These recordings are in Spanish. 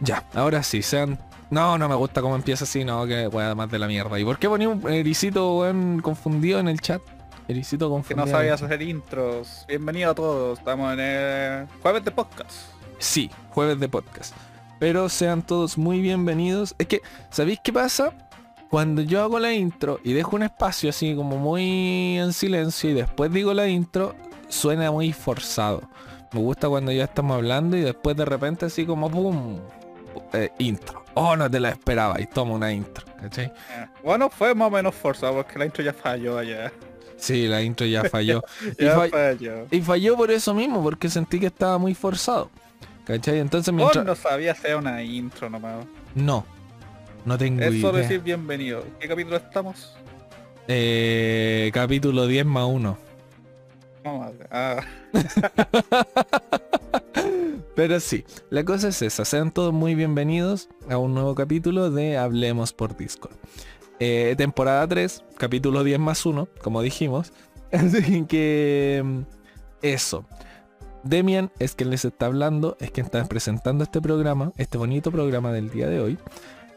Ya, ahora sí, sean... No, no me gusta cómo empieza así, no, que weá más de la mierda. ¿Y por qué ponía un ericito, weón, confundido en el chat? Ericito Que confundido. no en el sabías hacer intros. Bienvenido a todos. Estamos en el jueves de podcast. Sí, jueves de podcast. Pero sean todos muy bienvenidos. Es que, ¿sabéis qué pasa? Cuando yo hago la intro y dejo un espacio así como muy en silencio y después digo la intro, suena muy forzado. Me gusta cuando ya estamos hablando y después de repente así como ¡pum! Eh, intro. Oh, no te la esperaba y toma una intro. ¿cachai? Eh, Bueno, fue más o menos forzado porque la intro ya falló allá. Sí, la intro ya falló. y, Ya fa- falló. y falló por eso mismo, porque sentí que estaba muy forzado. ¿Cachai? Entonces Vos mientras... no sabías hacer una intro nomás. No. No tengo Es solo idea. decir bienvenido. ¿Qué capítulo estamos? Eh, capítulo 10 más 1. Vamos a ver. Ah, Pero sí, la cosa es esa. Sean todos muy bienvenidos a un nuevo capítulo de Hablemos por Discord. Eh, temporada 3, capítulo 10 más 1, como dijimos. Así que... mm, Eso. Demian es quien les está hablando, es quien está presentando este programa, este bonito programa del día de hoy.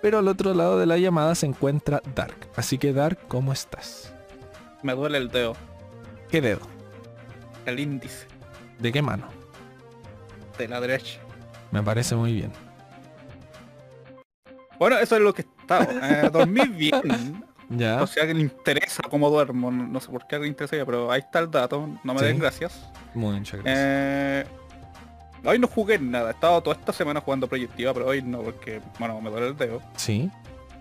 Pero al otro lado de la llamada se encuentra Dark. Así que Dark, ¿cómo estás? me duele el dedo. ¿Qué dedo? El índice ¿De qué mano? De la derecha. Me parece muy bien. Bueno, eso es lo que estaba. Eh, dormí bien. Ya. O sea que le interesa cómo duermo. No sé por qué le interesa, pero ahí está el dato. No me Sí. den gracias. Muchas gracias. Eh, hoy no jugué nada. He estado toda esta semana jugando proyectiva, pero hoy no, porque, bueno, me duele el dedo. Sí.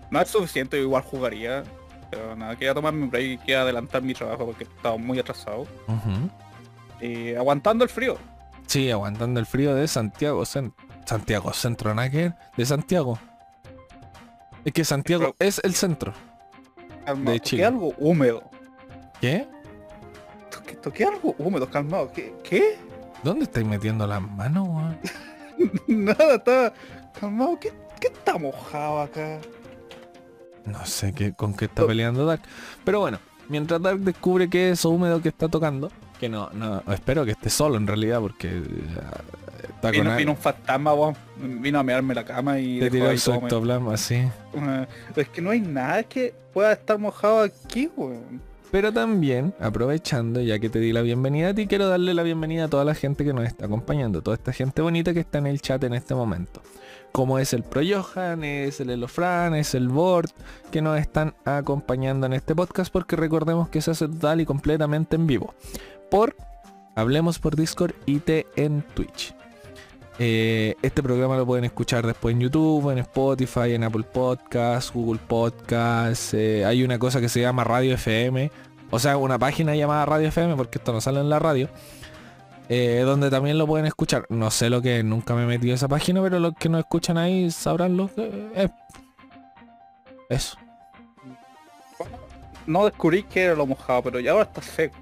No es suficiente, igual jugaría. Pero nada, quería tomar mi break y quería adelantar mi trabajo porque estaba muy atrasado. Y aguantando el frío. Sí, aguantando el frío de Santiago. Cen- Santiago Centro Nacker. De Santiago. Es que Santiago es el centro. Calmado, De toqué Chile. algo húmedo. ¿Qué? Toqué, toqué algo húmedo, calmado. ¿Qué? ¿Qué? ¿Dónde estáis metiendo las manos, weón? Nada, está calmado. ¿Qué, qué está mojado acá? No sé qué, con qué está peleando Dark. Pero bueno, mientras Dark descubre qué es eso húmedo que está tocando, que no, no, espero que esté solo en realidad porque eh, está con Vino, al- vino un fantasma. Vino a mearme la cama y te tiró su ectoplasma así. Eh, Es que no hay nada que pueda estar mojado aquí, weón. Pero también, aprovechando, ya que te di la bienvenida a ti, quiero darle la bienvenida a toda la gente que nos está acompañando, toda esta gente bonita que está en el chat en este momento. Como es el Pro Johan, es el Elofran, es el Board, que nos están acompañando en este podcast, porque recordemos que se hace total y completamente en vivo. Por Hablemos por Discord y T en Twitch. Eh, este programa lo pueden escuchar después en YouTube, en Spotify, en Apple Podcasts, Google Podcasts. eh, hay una cosa que se llama Radio FM. O sea, una página llamada Radio FM, porque esto no sale en la radio. eh, donde también lo pueden escuchar. No sé lo que es, nunca me he metido esa página, pero los que nos escuchan ahí sabrán lo que es. Eso. No descubrí que era lo mojado, pero ya ahora está seco.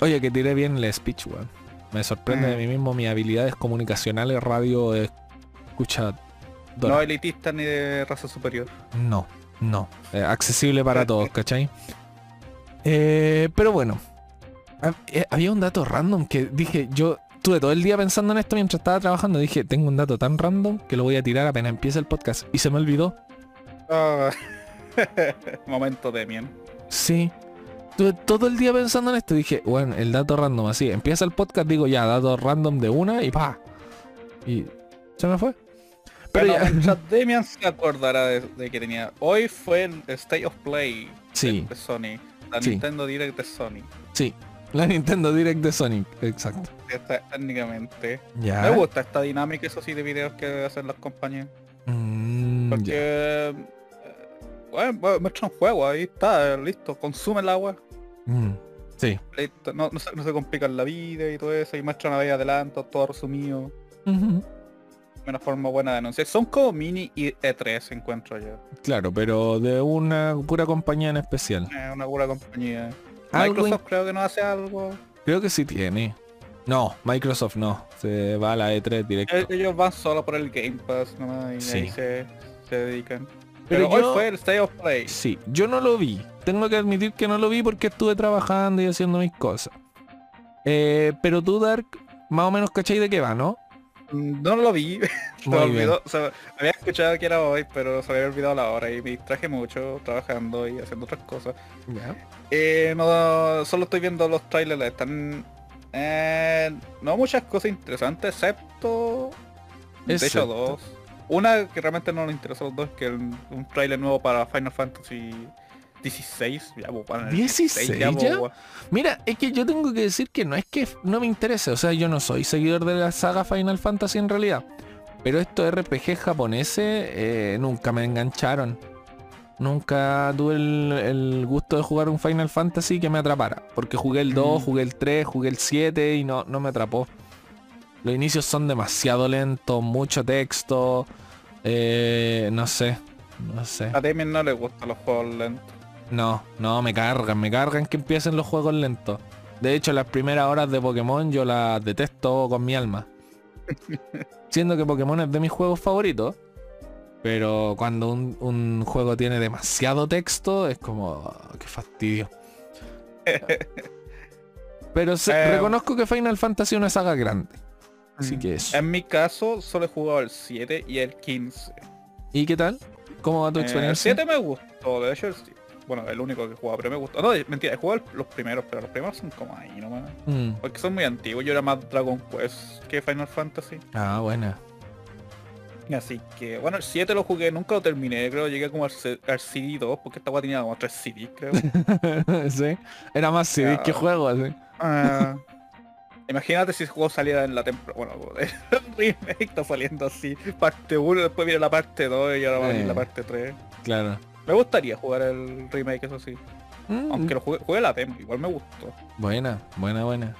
Oye, que tiré bien el speech, weón. Me sorprende de Mm. mí mismo mis habilidades comunicacionales, radio, eh, escucha. No elitista ni de raza superior. No, no. Eh, accesible para todos, ¿cachai? Eh, pero bueno. hab- eh, Había un dato random que dije, yo estuve todo el día pensando en esto mientras estaba trabajando. Dije, tengo un dato tan random que lo voy a tirar apenas empiece el podcast. Y se me olvidó. Ah, Momento de mien. Sí. Estuve todo el día pensando en esto. Dije, bueno, el dato random así. Empieza el podcast, digo ya, dato random de una y pa. Y se me fue. Pero Pero ya. Demian se acordará de, de que tenía. Hoy fue el State of Play Sí, de Sony. La Sí. Nintendo Direct de Sony. sí. La Nintendo Direct de Sonic. Exacto. Técnicamente. Ya. Me gusta esta dinámica, eso sí, de videos que hacen las compañías. Mm, Porque... ya. eh, Bueno, bueno, muestran juego, ahí está, listo. Consume el agua. Mm, Sí. Listo. No, no, se, no se complican la vida y todo eso. Y muestran ahí adelanto, todo resumido. Ujú. Una forma buena de anunciar. Son como mini y E3 encuentro yo. Claro, pero de una pura compañía en especial. Es una pura compañía. Microsoft creo que no hace algo. Creo que sí tiene. No, Microsoft no. Se va a la E3 directo. Eh, Ellos van solo por el Game Pass nomás y Sí. ahí se, se dedican. Pero Pero, yo- hoy fue el State of Play. Sí, yo no lo vi. Tengo que admitir que no lo vi porque estuve trabajando y haciendo mis cosas. Eh, pero tú, Dark, más o menos cachai de qué va, ¿no? Mm, No lo vi, Muy olvidó. O sea, había escuchado que era hoy, pero se había olvidado la hora y me distraje mucho trabajando y haciendo otras cosas. Ya. Eh, no, solo estoy viendo los trailers, están... eh, no muchas cosas interesantes, excepto... De hecho, Excepto. dos. Una que realmente no nos interesa a los dos, que es un trailer nuevo para Final Fantasy 16. Ya, pues, para el 16 ya. Mira, es que yo tengo que decir que no es que no me interese, o sea, yo no soy seguidor de la saga Final Fantasy en realidad. Pero estos RPG japoneses eh, nunca me engancharon. Nunca tuve el, el gusto de jugar un Final Fantasy que me atrapara. Porque jugué el 2, Mm. jugué el 3, jugué el 7 y no, no me atrapó. Los inicios son demasiado lentos, mucho texto. eh, no sé. No sé. A Demian no le gustan los juegos lentos. No, no, me cargan, me cargan que empiecen los juegos lentos. De hecho, las primeras horas de Pokémon yo las detesto con mi alma. Siendo que Pokémon es de mis juegos favoritos. Pero cuando un, un juego tiene demasiado texto, es como... "Ah, qué fastidio. Pero se- Eh, reconozco que Final Fantasy es una saga grande. Así Mm. que eso. En mi caso, solo he jugado el 7 y el 15. ¿Y qué tal? ¿Cómo va tu Eh, el experiencia? 7 me gustó, de hecho el Bueno, el único que he jugado, pero me gustó. No, mentira, he jugado los primeros, pero los primeros son como ahí nomás. Mm. Porque son muy antiguos, yo era más Dragon Quest que Final Fantasy. Ah, buena. Así que, bueno, el 7 lo jugué, nunca lo terminé, creo, llegué como al, al CD2, porque esta weá tenía como 3 CDs, creo. sí. Era más CD Ya. que juego, así. Ah, imagínate si ese juego saliera en la temporada. Bueno, el remake está saliendo así. Parte 1, después viene la parte 2 y ahora va a venir Eh. la parte 3. Claro. Me gustaría jugar el remake, eso sí. Mm, Aunque lo jugué, jugué la demo, igual me gustó. Buena, buena, buena.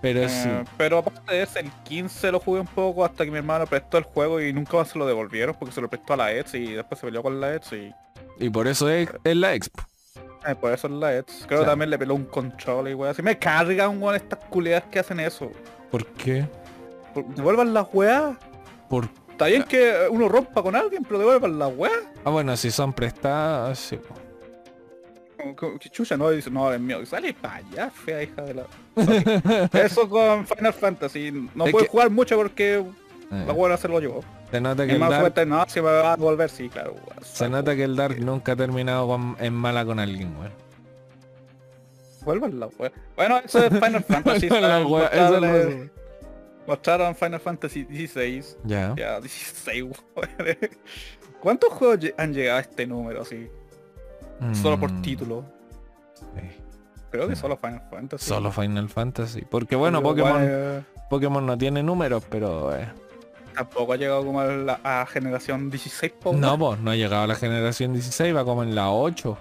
Pero Eh, sí. Pero aparte de ese, el 15 lo jugué un poco hasta que mi hermano prestó el juego y nunca más se lo devolvieron porque se lo prestó a la Eds y después se peleó con la Eds y Y por eso es, es la expo. eh, por eso es la Eds. Creo que también le peló un control y wey así. Me cargan weón estas culeadas que hacen eso. ¿Por qué? Por- Devuelvan las weas. Por... Está bien que uno rompa con alguien, pero devuelvan las weas. Ah, bueno, si son prestadas, sí. que Chucha no dice, no, es mío. Sale para allá, fea hija de la. Eso con Final Fantasy. No Es puedo que- jugar mucho porque Eh, la wea se lo llevó. se nota que el Dark, suelta, no, se me va a devolver, sí, claro. wea, se nota que el Dark nunca ha terminado con- en mala con alguien, weón. Vuelvan la wea. Bueno, eso es Final Fantasy. La ¿saben? wea, eso es lo mostraron, Final Fantasy 16. Ya. Ya, 16, weón. ¿Cuántos juegos han llegado a este número así? Solo por Mm, título. sí. Creo que solo Final Fantasy. Solo Final Fantasy. Porque bueno, Pero, Pokémon, weón, Pokémon no tiene números, pero... eh, Tampoco ha llegado como a la a generación 16, po, No, pues no ha llegado a la generación 16, va como en la 8.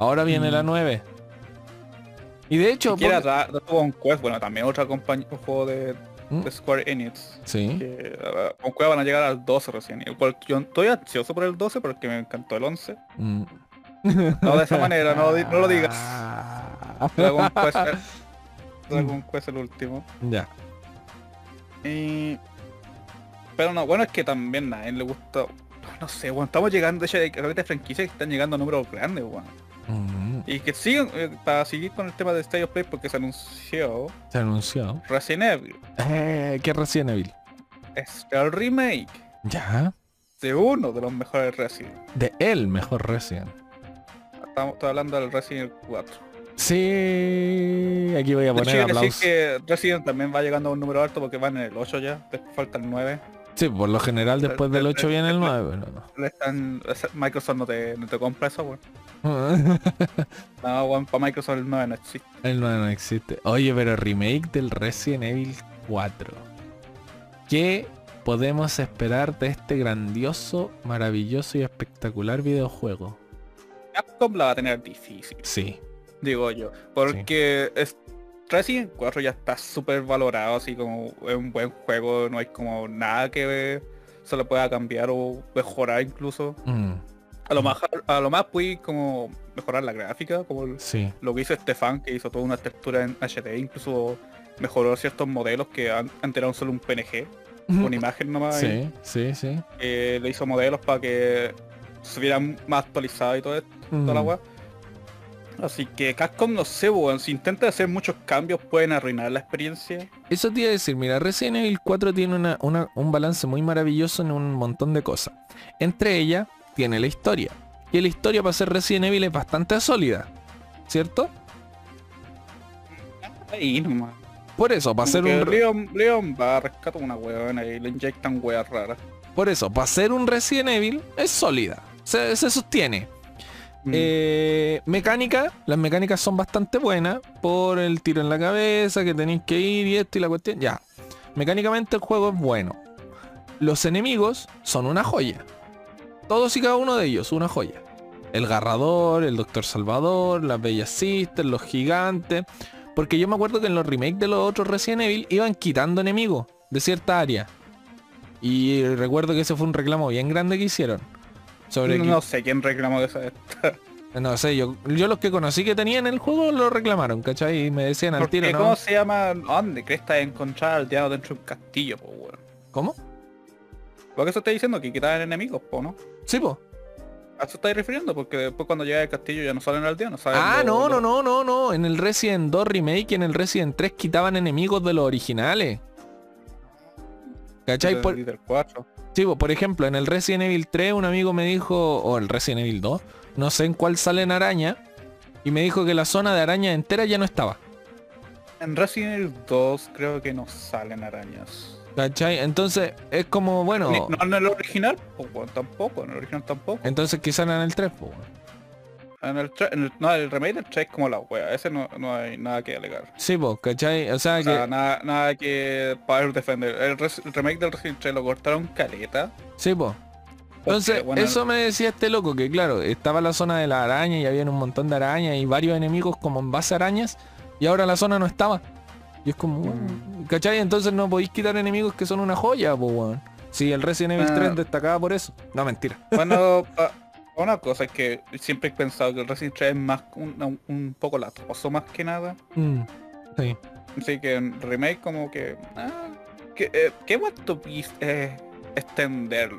Ahora viene Mm. la 9. Y de hecho... Dragon Quest, bueno, también otra compañía, un juego de, Mm. De Square Enix. Sí. Que uh, con Quest van a llegar al 12 recién. Igual yo estoy ansioso por el 12 porque me encantó el 11. Mm. No de esa manera, no, lo di- no lo digas. Dragon Quest, Dragon Quest el último. Ya. Y... Pero no, bueno, es que también a él le gusta... No sé, bueno, estamos llegando, de hecho, hay franquicias que están llegando a números grandes, weón. Mm. Y que siguen, eh, para seguir con el tema de State of Play, porque se anunció Se anunció. Resident Evil. Eh, ¿Qué Resident Evil? Es el remake Ya. de uno de los mejores Resident. De el mejor Resident. Estamos estoy hablando del Resident 4. Sí. Aquí voy a poner aplausos. que Resident también va llegando a un número alto porque van en el 8 ya, después falta el 9. Sí, por lo general después del 8 viene el 9, pero Microsoft no te, no te compra eso, weón. No, weón, para Microsoft el 9 no existe. El 9 no existe. Oye, pero remake del Resident Evil 4. ¿Qué podemos esperar de este grandioso, maravilloso y espectacular videojuego? Capcom la va a tener difícil, Sí. digo yo. Porque es, Resident 4 ya está súper valorado, así como es un buen juego, no hay como nada que se le pueda cambiar o mejorar incluso. Mm, A lo más, a lo más pude como mejorar la gráfica, como sí. lo que hizo Stefan, que hizo toda una textura en HD, incluso mejoró ciertos modelos que an- antes eran solo un PNG, una imagen nomás. y, Sí, sí, sí. eh, le hizo modelos para que se vieran más actualizados y todo esto, toda la Mm, weá. Así que Capcom no sé, weón, si intenta hacer muchos cambios pueden arruinar la experiencia. Eso te iba a decir, mira, Resident Evil 4 tiene una, una- un balance muy maravilloso en un montón de cosas. Entre ellas, tiene la historia. Y la historia para ser Resident Evil es bastante sólida. ¿Cierto? Ahí nomás. Por eso, para ser un... Leon, Leon va, rescata una weón y le inyectan weas raras. Por eso, para ser un Resident Evil es sólida. Se, se sostiene. Mm. Eh, mecánica, las mecánicas son bastante buenas. Por el tiro en la cabeza, que tenéis que ir y esto y la cuestión. Ya. Mecánicamente el juego es bueno. Los enemigos son una joya. Todos y cada uno de ellos, una joya. El Garrador, el Doctor Salvador, las Bellas Sisters, los gigantes. Porque yo me acuerdo que en los remakes de los otros Resident Evil iban quitando enemigos de cierta área. Y recuerdo que ese fue un reclamo bien grande que hicieron. Sobre no, que- no sé quién reclamó de esa no sé, yo, yo los que conocí que tenían el juego lo reclamaron, ¿cachai? Y me decían al tiro, ¿Cómo ¿no? se llama? ¿Dónde crees que encontrar al diablo dentro de un castillo, po, weón? ¿Cómo? Porque eso está diciendo que quitaban enemigos, po, ¿no? Sí, po. A eso estáis refiriendo, porque después cuando llega al castillo ya no salen aldeanos, salen Ah, no, no, no, no, no. En el Resident 2 Remake y en el Resident 3 quitaban enemigos de los originales. ¿Cachai? Por, del 4. Sí, po, por ejemplo, en el Resident Evil 3 un amigo me dijo, o el Resident Evil 2, no sé en cuál salen araña, y me dijo que la zona de araña entera ya no estaba. En Resident Evil 2 creo que no salen arañas. ¿Cachai? Entonces es como, bueno, no en el original, pues tampoco, en el original tampoco. entonces quizás en el 3, pues. En el, tre- en el- no, el remake del 3 es como la wea, ese no, no hay nada que alegar. Sí, pues, ¿cachai? O sea, O sea, que... nada, nada que poder defender. El, res- el remake del Resident 3 lo cortaron caleta. Sí, pues. Entonces, bueno, eso me decía este loco, que claro, estaba la zona de la araña y había un montón de arañas y varios enemigos como en base a arañas, y ahora la zona no estaba. Y es como, Mm. ¿cachai? Entonces no podéis quitar enemigos que son una joya, pues, weón. Sí, el Resident Evil Ah. 3 destacaba por eso. No, mentira. Bueno, pa- una cosa es que siempre he pensado que el Resident 3 es más un, un- poco latoso más que nada. Mm, Sí. Así que en remake como que... Ah, que, eh, ¿Qué guato eh, extender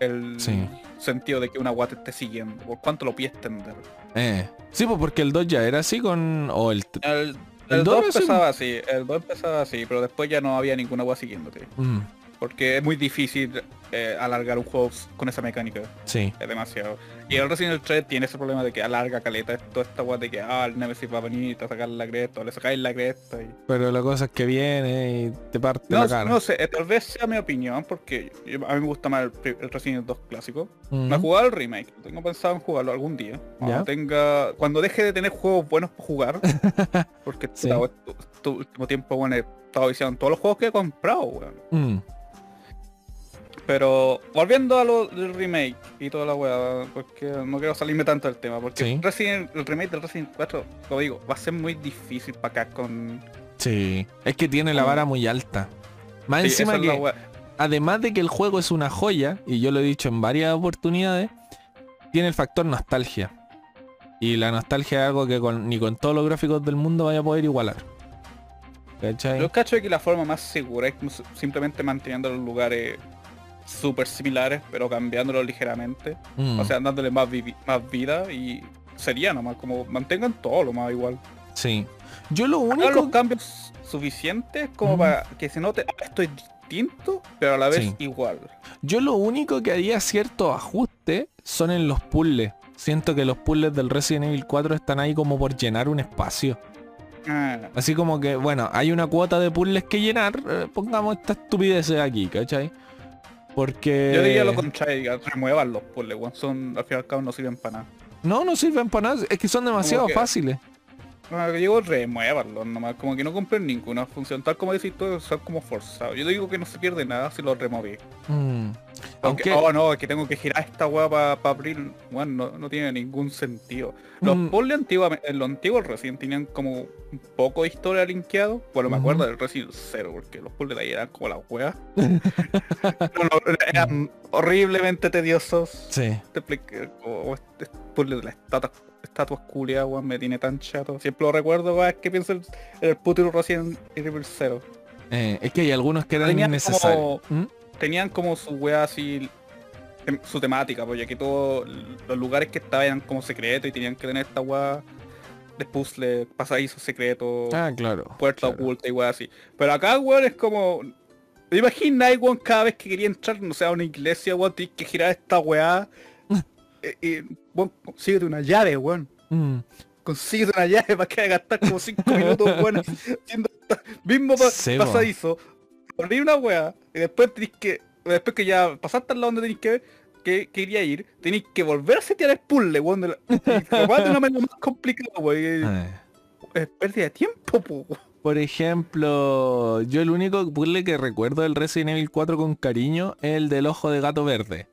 el Sí. sentido de que una guata esté siguiendo? ¿Por cuánto lo pide extender? Eh. Sí, pues porque el 2 ya era así con... O el... El, El el dos 2 es un- empezaba así, el 2 empezaba así, pero después ya no había ninguna agua siguiéndote. Mm, Porque es muy difícil eh, alargar un juego con esa mecánica. sí. Es demasiado. Y el Resident Evil 3 tiene ese problema de que alarga caleta toda esta guay de que ah, el Nemesis va a venir a sacar la cresta, o le sacáis la cresta y... Pero la cosa es que viene y te parte No, la cara. no sé, eh, tal vez sea mi opinión, porque a mí me gusta más el, el Resident Evil 2 clásico. Mm, No he jugado el remake, tengo pensado en jugarlo algún día. Cuando Ya. tenga. Cuando deje de tener juegos buenos para jugar. porque Sí. tu- tu último tiempo, bueno, he estado en todos los juegos que he comprado, weón. mm, Pero volviendo a lo del remake y toda la weá, porque no quiero salirme tanto del tema, porque Sí. Resident- el remake del Resident 4, como digo, va a ser muy difícil para acá con... sí. Es que tiene la vara muy alta. Más Sí, encima que... además de que el juego es una joya, y yo lo he dicho en varias oportunidades, tiene el factor nostalgia. Y la nostalgia es algo que con- ni con todos los gráficos del mundo vaya a poder igualar. ¿Cachai? Yo cacho que la forma más segura es simplemente manteniendo los lugares súper similares, pero cambiándolos ligeramente. Mm, O sea, dándole más, vivi- más vida y sería nomás, como mantengan todo lo más igual. sí. Yo lo Hagan los único... cambios suficientes como Mm. para que se note, ah, esto es distinto, pero a la vez Sí. igual. Yo lo único que haría cierto ajuste son en los puzzles. Siento que los puzzles del Resident Evil 4 están ahí como por llenar un espacio. Ah, Así como que, bueno, hay una cuota de puzzles que llenar, eh, pongamos esta estupidez aquí, ¿cachai? Porque... Yo diría lo contrario, remuevan los puzzles, son al fin y al cabo no sirven para nada. No, no sirven para nada, es que son demasiado que- fáciles. Yo digo remuévanlos nomás, como que no cumplen ninguna función, tal como decís tú, son como forzados. Yo digo que no se pierde nada si los removí. Mm. Aunque, Aunque... oh no, es que tengo que girar esta weá para abrir, bueno, no, no tiene ningún sentido. Los Mm. puzzles antiguos, en los antiguos Resident tenían como un poco de historia linkeado. Bueno, me acuerdo del Resident 0, porque los puzzles de ahí eran como las weas. No, eran horriblemente tediosos. Sí. Te expliqué, como este puzzle de las estatuas, estatuas culiadas, weón, me tiene tan chato. Siempre lo recuerdo, weón, es que pienso en el puto Resident Evil 0. Eh, es que hay algunos que eran innecesarios. ¿Mm? Tenían como su wea así su temática, porque que todos los lugares que estaban eran como secretos y tenían que tener esta wea de puzzle, pasadizos secretos, Ah, claro. puerta claro. oculta y weón así. Pero acá, weón, es como... ¿Te imaginas, weón, cada vez que quería entrar, no sé, a una iglesia, weón, tienes que girar esta weá? Eh, y, weón, consíguete una llave, weón. Mm. Consíguete una llave para que gastar como 5 minutos, weón, haciendo mismo pa- po. pasadizo. Abrir una weá, y después tenés que... Después que ya pasaste al lado donde tenés que ver, que quería ir, tenéis que volver a setear el puzzle, weón, de la, y la weá de una manera más complicada, weón. Es pérdida de tiempo, po. Por ejemplo, yo el único puzzle que recuerdo del Resident Evil 4 con cariño es el del ojo de gato verde.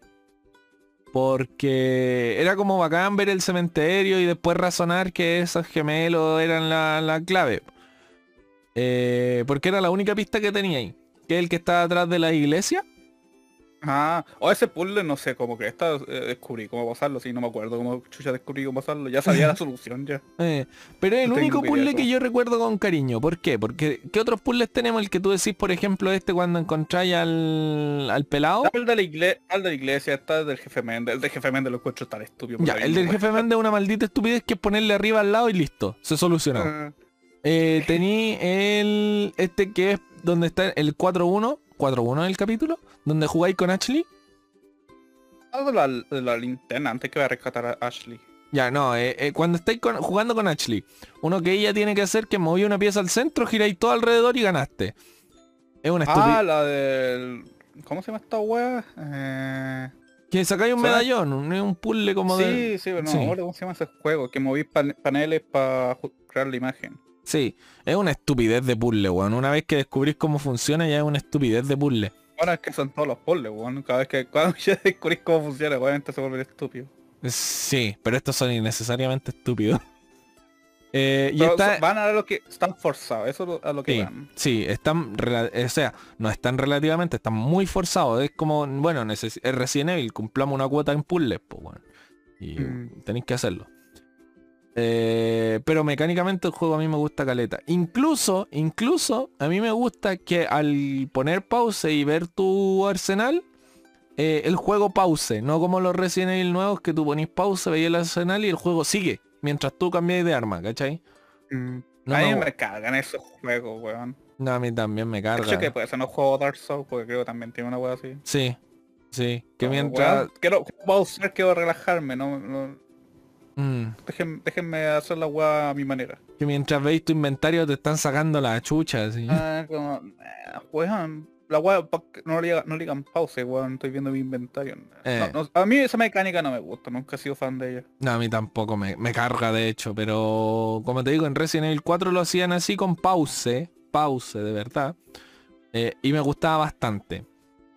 Porque era como bacán ver el cementerio y después razonar que esos gemelos eran la, la clave. Eh, porque era la única pista que tenía ahí. Que es el que estaba atrás de la iglesia. Ah, o ese puzzle no sé, como que esta eh, descubrí cómo pasarlo, sí, no me acuerdo cómo chucha descubrí cómo pasarlo, ya sabía la solución ya. Eh, pero es el único puzzle que yo recuerdo con cariño. ¿Por qué? Porque ¿qué otros puzzles tenemos? El que tú decís, por ejemplo, este cuando encontráis al, al pelado. El de la iglesia, el de la iglesia, está el del jefe Méndez, el del jefe Méndez lo encuentro tan estúpido. Ya, el del jefe Méndez es una maldita estupidez que es ponerle arriba al lado y listo. Se solucionó. wea. Eh, tení el. Este que es donde está el 4-1. 4-1 el capítulo. Donde jugáis con Ashley. De la, la linterna, antes que voy a rescatar a Ashley. Ya, no, eh, eh, cuando estáis con- jugando con Ashley. Uno que ella tiene que hacer que moví una pieza al centro, giráis todo alrededor y ganaste. Es una estupidez. Ah, la del... ¿Cómo se llama esta wea? Eh... que sacáis un medallón, un, un puzzle como Sí, de. sí, pero no, Sí. ¿cómo se llama ese juego? Que moví pan- paneles para crear la imagen. Sí, es una estupidez de puzzle, weón. Una vez que descubrís cómo funciona ya es una estupidez de puzzle. Bueno, es que son todos los puzzles, weón. Cada vez que cuando ya descubrís cómo funciona, obviamente se vuelve estúpido. Sí, pero estos son innecesariamente estúpidos. Eh, y está, van a lo que están forzados, eso es lo- a lo que sí, van. sí, están, o sea, no están relativamente, están muy forzados. Es como, bueno, es Resident Evil, cumplamos una cuota en puzzles, pues, bueno. Y Mm. tenéis que hacerlo. Eh, pero mecánicamente el juego a mí me gusta caleta. Incluso, incluso, a mí me gusta que al poner pause y ver tu arsenal, eh, el juego pause, no como los Resident Evil nuevos que tú ponís pause, veis el arsenal y el juego sigue mientras tú cambias de arma, ¿cachai? No, a mí no, me cargan esos juegos, weón. no, a mí también me De hecho carga. que puede ser no juego Dark Souls, porque creo que también tiene una wea así. Sí, sí, que No, mientras... weón, quiero pausar, quiero relajarme, no, no- Mm, déjenme hacer la wea a mi manera. que mientras veis tu inventario te están sacando la chucha, así. Ah, como, eh, weón, la pa- no le, no digan pause, weón, estoy viendo mi inventario. Eh. No, no, a mí esa mecánica no me gusta, nunca he sido fan de ella. No, a mí tampoco me, me carga de hecho, pero como te digo, en Resident Evil 4 lo hacían así con pause, pause de verdad, eh, y me gustaba bastante.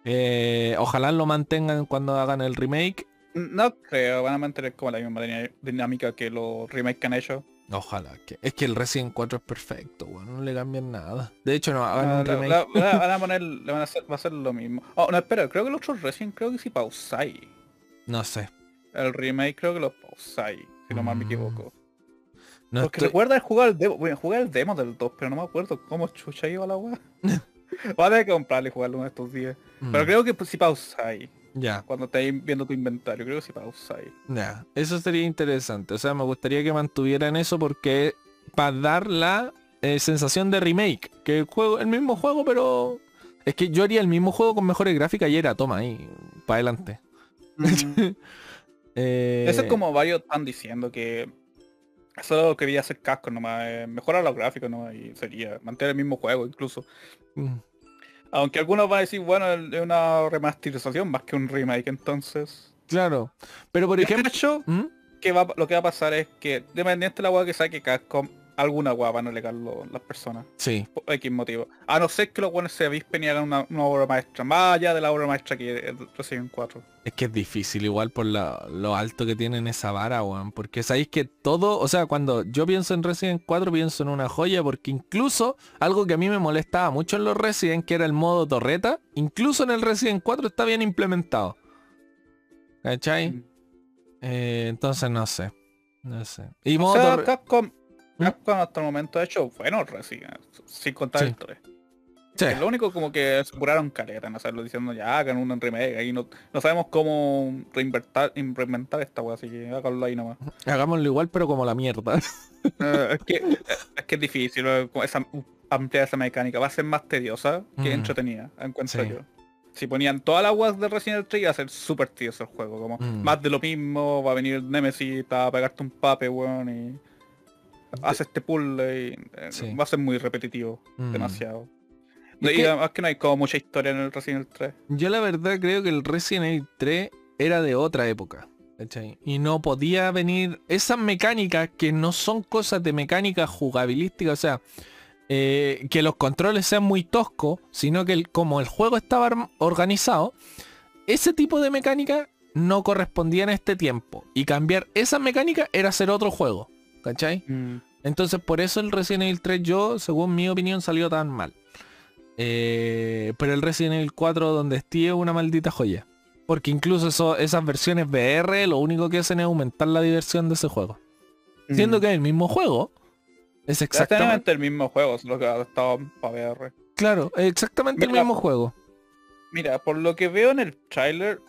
Eh, ojalá lo mantengan cuando hagan el remake. No creo, van a mantener como la misma dinámica que los remakes que han hecho. Ojalá. Que, es que el Resident 4 es perfecto, bueno, no le cambien nada. De hecho, no, hagan un remake. la- la- van a poner, le van a hacer, va a ser lo mismo. Oh, no, espera, creo que los otros Resident creo que si pausáis. No sé. El remake creo que lo pausáis, si no más me Mm, equivoco. No Porque estoy- recuerda jugar el demo, bueno, jugué el demo del 2, pero no me acuerdo cómo chucha iba la weá. Voy a tener que comprarle y jugarlo uno de estos días. Pero Mm, creo que pues, si pausáis, Ya, cuando estéis viendo tu inventario, creo que si pausáis. ya. Eso sería interesante. O sea, me gustaría que mantuvieran eso porque para dar la eh, sensación de remake. Que el juego, el mismo juego, pero. Es que yo haría el mismo juego con mejores gráficas y era, toma ahí, para adelante. Eh, Eso es como varios están diciendo que solo quería hacer casco nomás, eh, mejorar los gráficos nomás y sería mantener el mismo juego incluso. mm, Aunque algunos van a decir, bueno, es una remasterización más que un remake, entonces. Claro. Pero por ejemplo. ¿Mm? que va, lo que va a pasar es que, dependiente de la hueá que saque Capcom, alguna hueá van a alegar lo- las personas. Sí. Por X motivo. A no ser que los buenos se avispen y hagan una, una obra maestra, más allá de la obra maestra que Resident 4. Es que es difícil igual por la- lo alto que tienen esa vara, weón. Porque sabéis que todo, o sea, cuando yo pienso en Resident 4 pienso en una joya porque incluso algo que a mí me molestaba mucho en los Resident, que era el modo torreta, incluso en el Resident 4 está bien implementado. ¿Cachai? Mm. Eh, entonces no sé. No sé. Y O modo sea, torre- Capcom. Capcom hasta el momento ha hecho buenos Resident, sin contar Sí. el 3. Es lo único como que se apuraron caleta en hacerlo, diciendo ya hagan un remake y no, no sabemos cómo reinventar, reinventar esta weá, así que háganlo ahí nomás. Hagámoslo igual pero como la mierda. Eh, es, que, es que es difícil esa, ampliar esa mecánica, va a ser más tediosa que mm. entretenida, encuentro yo. Si ponían todas las weas de Resident Evil 3 iba a ser súper tedioso el juego, como mm. más de lo mismo, va a venir Nemesis a pegarte un pape, weón, y hace este puzzle y eh, va a ser muy repetitivo, mm. demasiado. y además que no hay como mucha historia en el Resident Evil 3. Yo la verdad creo que el Resident Evil 3 era de otra época. Y no podía venir esas mecánicas que no son cosas de mecánica jugabilística, o sea, eh, que los controles sean muy toscos, sino que como el juego estaba organizado, ese tipo de mecánica no correspondía en este tiempo. Y cambiar esa mecánica era hacer otro juego. ¿Cachai? Mm. Entonces por eso el Resident Evil 3 yo, según mi opinión, salió tan mal. Eh, pero el Resident Evil 4 donde esté es una maldita joya. Porque incluso esas versiones VR lo único que hacen es aumentar la diversión de ese juego. Siendo mm. que es el mismo juego. Es exactamente el mismo juego, lo que ha estado para VR. Claro, exactamente el mismo juego. Mira, por lo que veo en el trailer,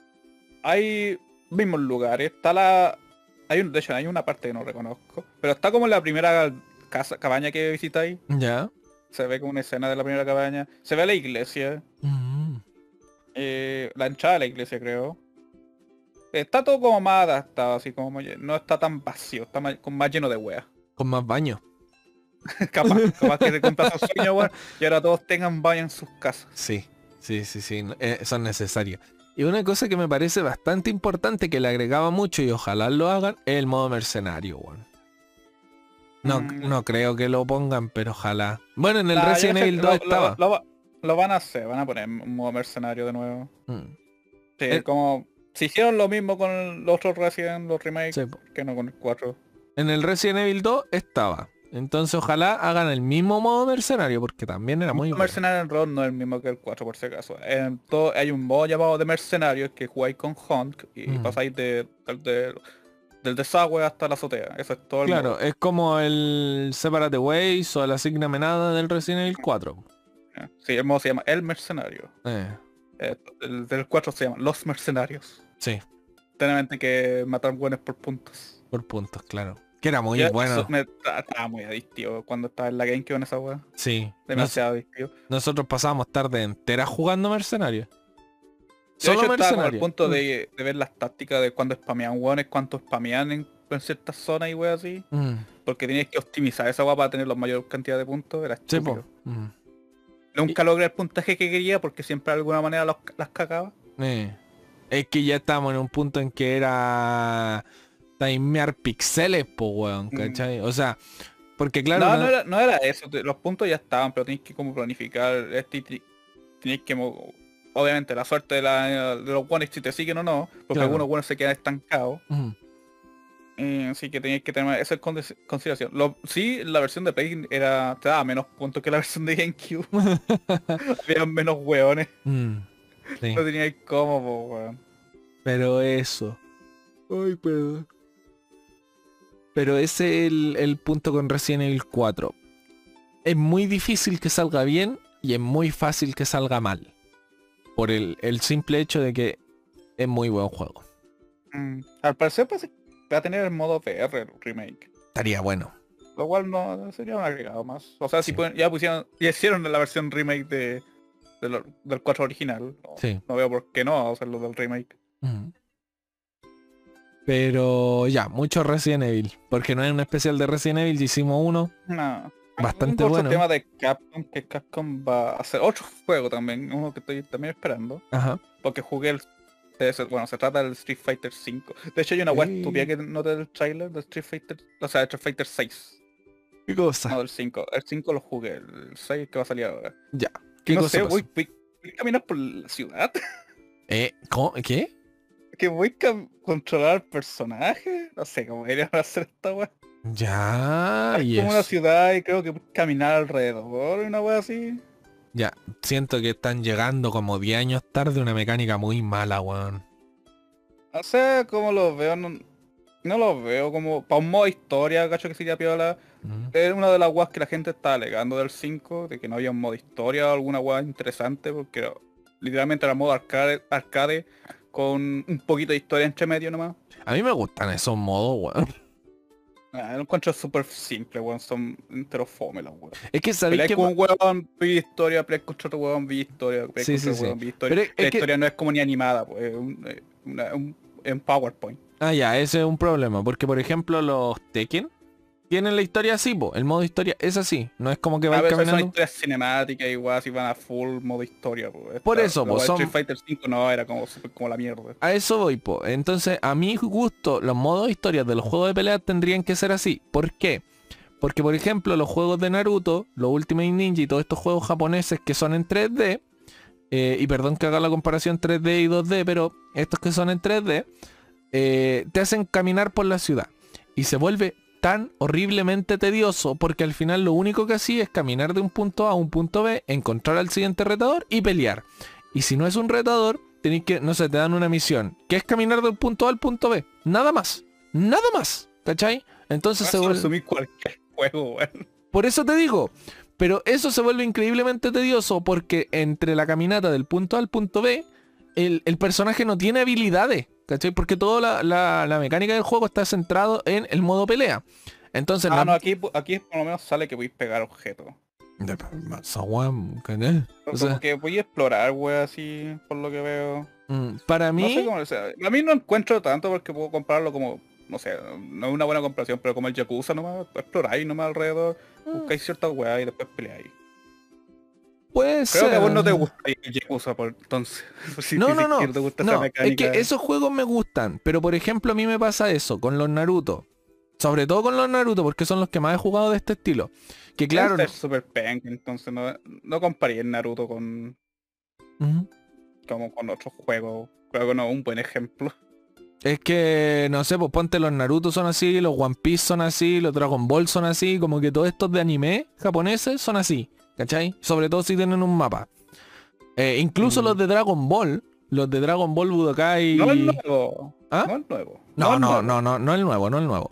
hay mismos lugares. Está la, hay un, de hecho, hay una parte que no reconozco. Pero está como en la primera casa, cabaña que visitáis. Ya. Se ve como una escena de la primera cabaña. Se ve la iglesia. Mm. Eh, la entrada de la iglesia, creo. Está todo como más adaptado, así como no está tan vacío, está más, con más lleno de weas. Con más baño. capaz, capaz que te compras un sueño, weón, y ahora todos tengan baño en sus casas. Sí, sí, sí, sí, eh, son necesarios. Y una cosa que me parece bastante importante que le agregaba mucho y ojalá lo hagan es el modo mercenario, weón. No, mm. no creo que lo pongan, pero ojalá. Bueno, en el Resident Evil 2 estaba. Lo, van a hacer, van a poner un modo mercenario de nuevo. Mm. Sí, eh, como si hicieron lo mismo con los otros Resident, los remakes, que no con el 4. En el Resident Evil 2 estaba. Entonces ojalá hagan el mismo modo mercenario, porque también era muy... El mercenario en ROD no es el mismo que el 4 por si acaso. En todo, hay un modo llamado de mercenarios que jugáis con Hunt y mm. pasáis de, del desagüe hasta la azotea. Eso es todo el Claro, es como el Separate Ways o la Signa Menada del Resident Evil 4. Sí, el modo se llama El Mercenario. Eh. eh el del 4 se llama Los Mercenarios. Sí. Tenamente que matar buenos por puntos. Por puntos, claro. Que era muy bueno. estaba muy adictivo cuando estaba en la GameCube en esa weá. Sí. Demasiado adictivo. Nosotros pasábamos tarde entera jugando mercenarios. Solo mercenarios. al punto de, ver las tácticas de cuando spamean weones, cuánto spamean en, ciertas zonas y weas así. Mm. Porque tenías que optimizar esa weá para tener la mayor cantidad de puntos. Era estúpido. Mm. Nunca logré el puntaje que quería porque siempre de alguna manera las cagaba. Eh. Es que ya estábamos en un punto en que era timear pixeles, po, weón, mm. ¿cachai? O sea, porque claro... No, no, era, no era eso, los puntos ya estaban, pero tenéis que como planificar, este, tenéis que... Obviamente la suerte de, la, de los buenos si te siguen o no, porque algunos buenos se quedan estancados. Eh, así que tenéis que tener en consideración. Lo, sí, la versión de Play era, te daba menos puntos que la versión de GameCube. Había menos weones. Mm, no teníais cómo, weón. Pero eso. Ay, perdón. Pero ese es el, punto con Resident Evil 4. Es muy difícil que salga bien y es muy fácil que salga mal. Por el, simple hecho de que es muy buen juego. Mm, al parecer pues, va a tener el modo VR el remake. Estaría bueno. Lo cual no sería un agregado más. O sea, si ya pusieron, ya hicieron la versión remake de, del 4 original. No, no, veo por qué no hacerlo del remake. Pero ya, mucho Resident Evil. Porque no es un especial de Resident Evil, hicimos uno. No. Bastante bueno. el tema de Capcom, que Capcom va a hacer otro juego también, uno que estoy también esperando. Ajá. Porque jugué el... Bueno, se trata del Street Fighter 5. De hecho hay una web estúpida que no del trailer del Street Fighter, o sea, Street Fighter 6. ¿Qué cosa? No, del 5. El 5 lo jugué, el 6 que va a salir ahora. Ya. ¿Qué no cosa sé, voy, voy, voy, a caminar por la ciudad. Eh, ¿cómo? ¿Qué? Que voy a controlar personajes. No sé cómo a hacer esta weá. Ya, es como una ciudad y creo que caminar alrededor, una weá así. Ya, siento que están llegando como 10 años tarde una mecánica muy mala, weón. O sea, como lo veo, no lo veo como para un modo historia, cacho que sería piola. Es una de las guas que la gente está alegando del 5, de que no había un modo historia o alguna gua interesante, porque literalmente era modo arcade, arcade con un poquito de historia entre medio nomás. A mí me gustan esos modos, weón. Ah, lo encuentro súper simple, weón. Son enteros fome las weón. Es que sabéis que... con un weón, vi historia, peleas contra otro weón, vi historia, peleas sí, contra sí, weón, vi historia. Pero la historia no es como ni animada, pues, es un, un, un PowerPoint. Ah, ya, ese es un problema. Porque, por ejemplo, los Tekken tienen la historia así, po. El modo historia es así. No es como que va caminando. Son historias cinemáticas igual, si van a full modo historia, po. por eso, po. Street Fighter 5 no, era como, como la mierda. A eso voy, po. Entonces, a mi gusto, los modos historia de los juegos de pelea tendrían que ser así. ¿Por qué? Porque, por ejemplo, los juegos de Naruto, los Ultimate Ninja y todos estos juegos japoneses que son en 3D, eh, y perdón que haga la comparación 3D y 2D, pero estos que son en 3D, eh, te hacen caminar por la ciudad. Y se vuelve tan horriblemente tedioso porque al final lo único que hacía es caminar de un punto A a un punto B, encontrar al siguiente retador y pelear. Y si no es un retador, tenéis que, no sé, te dan una misión, que es caminar del punto A al punto B. Nada más. Nada más. ¿Cachai? Entonces se vuelve... cualquier juego, Por eso te digo, pero eso se vuelve increíblemente tedioso porque entre la caminata del punto A al punto B, el, el personaje no tiene habilidades. ¿Cachai? Porque toda la, mecánica del juego está centrado en el modo pelea. Entonces, ah, no, aquí, aquí por lo menos sale que a pegar objetos. Como que voy a explorar, wey, así, por lo que veo. Mm, para mí... a mí no encuentro tanto porque puedo comprarlo como, no sé, no es una buena comparación, pero como el Yakuza nomás, exploráis nomás alrededor, mm. buscáis ciertas weas y después peleáis. Puede Creo que a vos no te gusta Yakuza por entonces. no, no, no. es que esos juegos me gustan, pero por ejemplo a mí me pasa eso con los Naruto. Sobre todo con los Naruto, porque son los que más he jugado de este estilo. Que claro... Es super punk, entonces no, no comparé el Naruto con... Como con otros juegos. Creo que no un buen ejemplo. Es que, no sé, pues ponte los Naruto son así, los One Piece son así, los Dragon Ball son así, como que todos estos de anime japoneses son así. ¿Cachai? Sobre todo si tienen un mapa. Eh, incluso mm. los de Dragon Ball, los de Dragon Ball Budokai... No el nuevo. ¿Ah? No el nuevo. No, no, no, no, no, el nuevo, no el nuevo.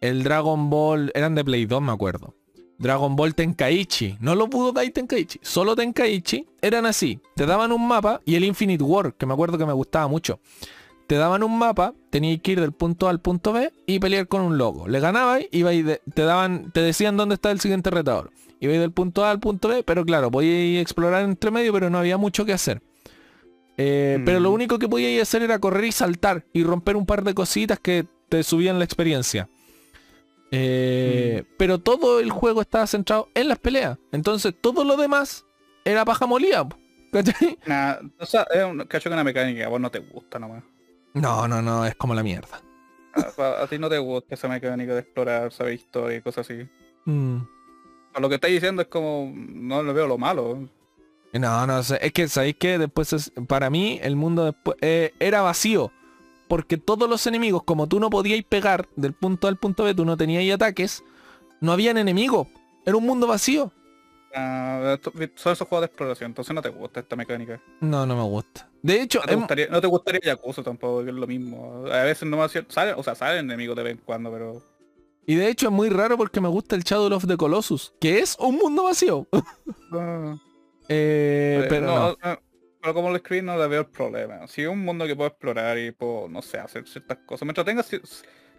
El Dragon Ball eran de Play 2, me acuerdo. Dragon Ball Tenkaichi, no los Budokai Tenkaichi, solo Tenkaichi, eran así. Te daban un mapa y el Infinite War, que me acuerdo que me gustaba mucho. Te daban un mapa, tenías que ir del punto A al punto B y pelear con un loco. Le ganabas y te daban, te decían dónde está el siguiente retador iba del punto A al punto B, pero claro, podía explorar entre medio, pero no había mucho que hacer. Eh, pero lo mm. único que podía hacer era correr y saltar y romper un par de cositas que te subían la experiencia. Eh, mm. Pero todo el juego estaba centrado en las peleas. Entonces todo lo demás era paja molida. Nah, o sea, es un cacho que una mecánica a vos no te gusta nomás. No, no, no, es como la mierda. A, ti no te gusta esa mecánica de explorar, saber historia y cosas así. Mm lo que estáis diciendo es como, no le veo lo malo. No, no, es que sabéis que después para mí el mundo después eh, era vacío. Porque todos los enemigos, como tú no podíais pegar del punto A al punto B, tú no tenías ataques, no habían enemigos. Era un mundo vacío. Uh, son esos juegos de exploración, entonces no te gusta esta mecánica. No, no me gusta. De hecho, no te, gustaría, no te gustaría Yakuza tampoco, que es lo mismo. A veces no me sale, o sea, salen enemigos de vez en cuando, pero y de hecho es muy raro porque me gusta el Shadow of the Colossus, que es un mundo vacío. Ah. Eh, pero, no, pero como lo escribí no le veo el problema. Si es un mundo que puedo explorar y puedo, no sé, hacer ciertas cosas. Mientras tenga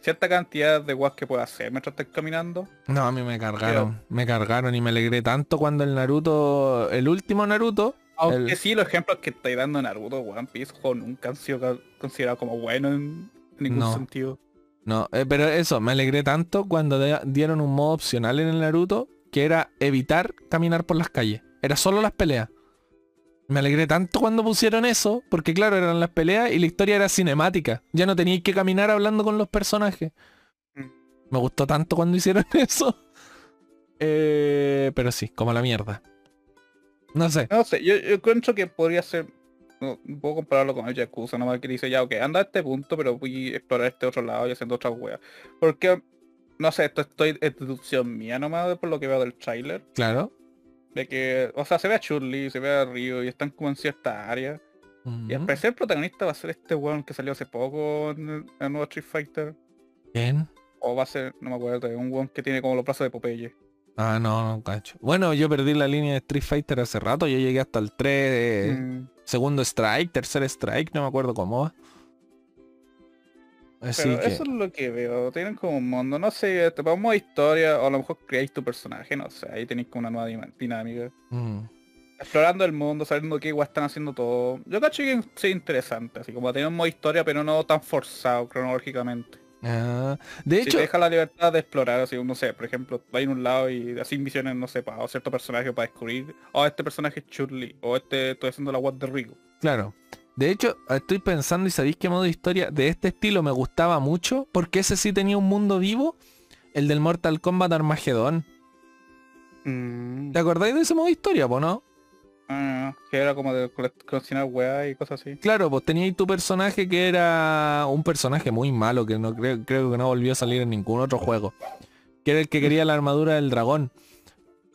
cierta cantidad de guas que puedo hacer mientras estoy caminando. No, a mí me cargaron. Me cargaron y me alegré tanto cuando el Naruto, el último Naruto. Aunque sí, los ejemplos que estoy dando Naruto, One Piece, nunca han sido considerados como buenos en, ningún sentido. No, eh, pero eso, me alegré tanto cuando dieron un modo opcional en el Naruto que era evitar caminar por las calles. Era solo las peleas. Me alegré tanto cuando pusieron eso, porque claro, eran las peleas y la historia era cinemática. Ya no teníais que caminar hablando con los personajes. Mm. Me gustó tanto cuando hicieron eso. Eh, pero sí, como la mierda. No sé. No sé, yo, yo encuentro que podría ser no, puedo compararlo con el Yakuza, nomás que dice ya, ok, anda a este punto, pero voy a explorar este otro lado y haciendo otras weas. Porque, no sé, esto estoy en deducción mía nomás por lo que veo del trailer. Claro. De que, o sea, se ve a Churli, se ve a Ryo y están como en cierta área. Y al parecer el protagonista va a ser este weón que salió hace poco en el, nuevo Street Fighter. ¿Quién? O va a ser, no me acuerdo, un weón que tiene como los brazos de Popeye. Ah, no, no cacho. Bueno, yo perdí la línea de Street Fighter hace rato. Yo llegué hasta el 3, mm. segundo strike, tercer strike, no me acuerdo cómo va. Así que... eso es lo que veo. Tienen como un mundo, no sé, te pongo historia, o a lo mejor creáis tu personaje, no sé, ahí tenéis como una nueva dinámica. Mm. Explorando el mundo, sabiendo qué igual están haciendo todo. Yo cacho que es interesante, así como tener un modo historia, pero no tan forzado cronológicamente. Ah, de hecho, te deja la libertad de explorar, así, no sé, por ejemplo, va en un lado y así misiones, no sé, para cierto personaje para descubrir, o oh, este personaje es Churli, o este estoy haciendo la web de Rigo. Claro. De hecho, estoy pensando y sabéis qué modo de historia de este estilo me gustaba mucho, porque ese sí tenía un mundo vivo, el del Mortal Kombat Armageddon. Mm. ¿Te acordáis de ese modo de historia, po, no? Ah, que era como de coleccionar weá y cosas así. Claro, pues teníais tu personaje que era un personaje muy malo que no creo, creo que no volvió a salir en ningún otro juego. Que era el que quería la armadura del dragón.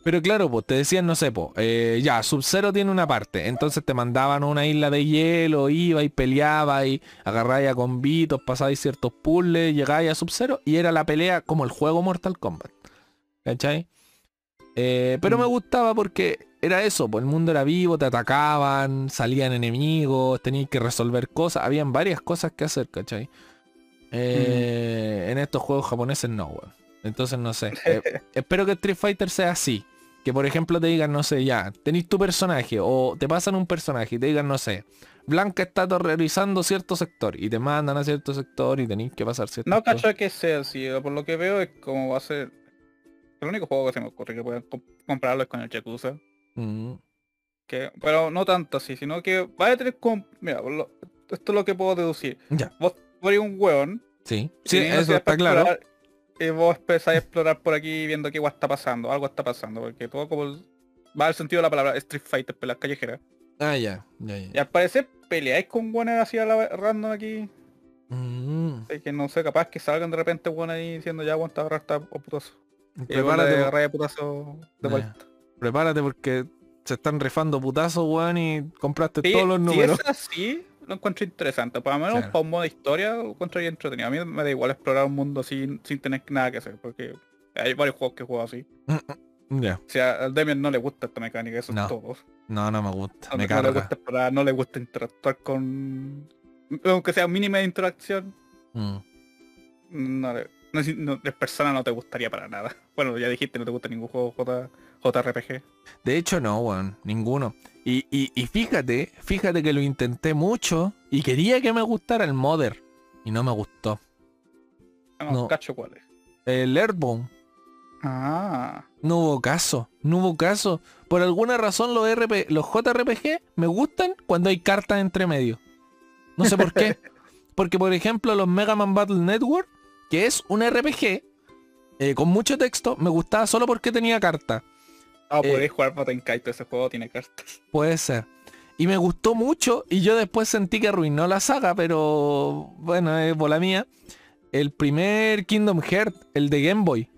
Pero claro, pues te decían, no sé, pues, eh, ya, Sub-Zero tiene una parte. Entonces te mandaban a una isla de hielo, iba y peleaba y agarráis a convitos, pasabais ciertos puzzles, llegáis a Sub-Zero y era la pelea como el juego Mortal Kombat. ¿Cachai? Eh, pero me mm. gustaba porque era eso, pues el mundo era vivo, te atacaban, salían enemigos, tenías que resolver cosas, habían varias cosas que hacer, ¿cachai? Eh, en estos juegos japoneses no, weón. Entonces no sé. Eh, espero que Street Fighter sea así. Que por ejemplo te digan, no sé, ya, tenéis tu personaje o te pasan un personaje y te digan, no sé, Blanca está realizando cierto sector y te mandan a cierto sector y tenéis que pasar cierto No cacho que sea así, por lo que veo es como va a ser... El único juego que se me ocurre que puedan comprarlo es con el Yakuza. Mm. Que, pero no tanto así, sino que vaya a tener como... Mira, esto es lo que puedo deducir. Ya. Vos pones un hueón. Sí, sí, eso está claro. Y vos empezáis a explorar por aquí viendo qué está pasando, algo está pasando, porque todo como va al sentido de la palabra Street Fighter, peleas callejeras. Ah, ya, ya, ya. Y al parecer peleáis con guanes así a la random aquí. Mm. que no sé, capaz que salgan de repente guanes ahí diciendo ya aguanta ahora está o putazo. Prepárate. De raya putazo de vuelta prepárate porque se están rifando putazos, weón, y compraste todos los números. Si es así, lo encuentro interesante. Para menos para un modo de historia lo encuentro bien entretenido. A mí me da igual explorar un mundo sin, sin tener nada que hacer, porque hay varios juegos que juego así. Mm, mm, ya. O sea, al Demian no le gusta esta mecánica, eso es todo. No, no me gusta. No, me no le gusta explorar, no le gusta interactuar con. Aunque sea mínima de interacción. Mm. No, no, de persona no te gustaría para nada. Bueno, ya dijiste, no te gusta ningún juego J JRPG. De hecho no, weón, ninguno. Y, y, fíjate, fíjate que lo intenté mucho y quería que me gustara el Mother. Y no me gustó. Ah, no, cacho cuál es. El Airborne. Ah. No hubo caso, no hubo caso. Por alguna razón los, RP, los JRPG me gustan cuando hay cartas entre medio. No sé por qué. Porque por ejemplo los Mega Man Battle Network, que es un RPG eh, con mucho texto, me gustaba solo porque tenía cartas. Ah, eh, podéis jugar Kaito, ese juego tiene cartas. Puede ser. Y me gustó mucho y yo después sentí que arruinó la saga, pero bueno, es bola mía. El primer Kingdom Hearts, el de Game Boy.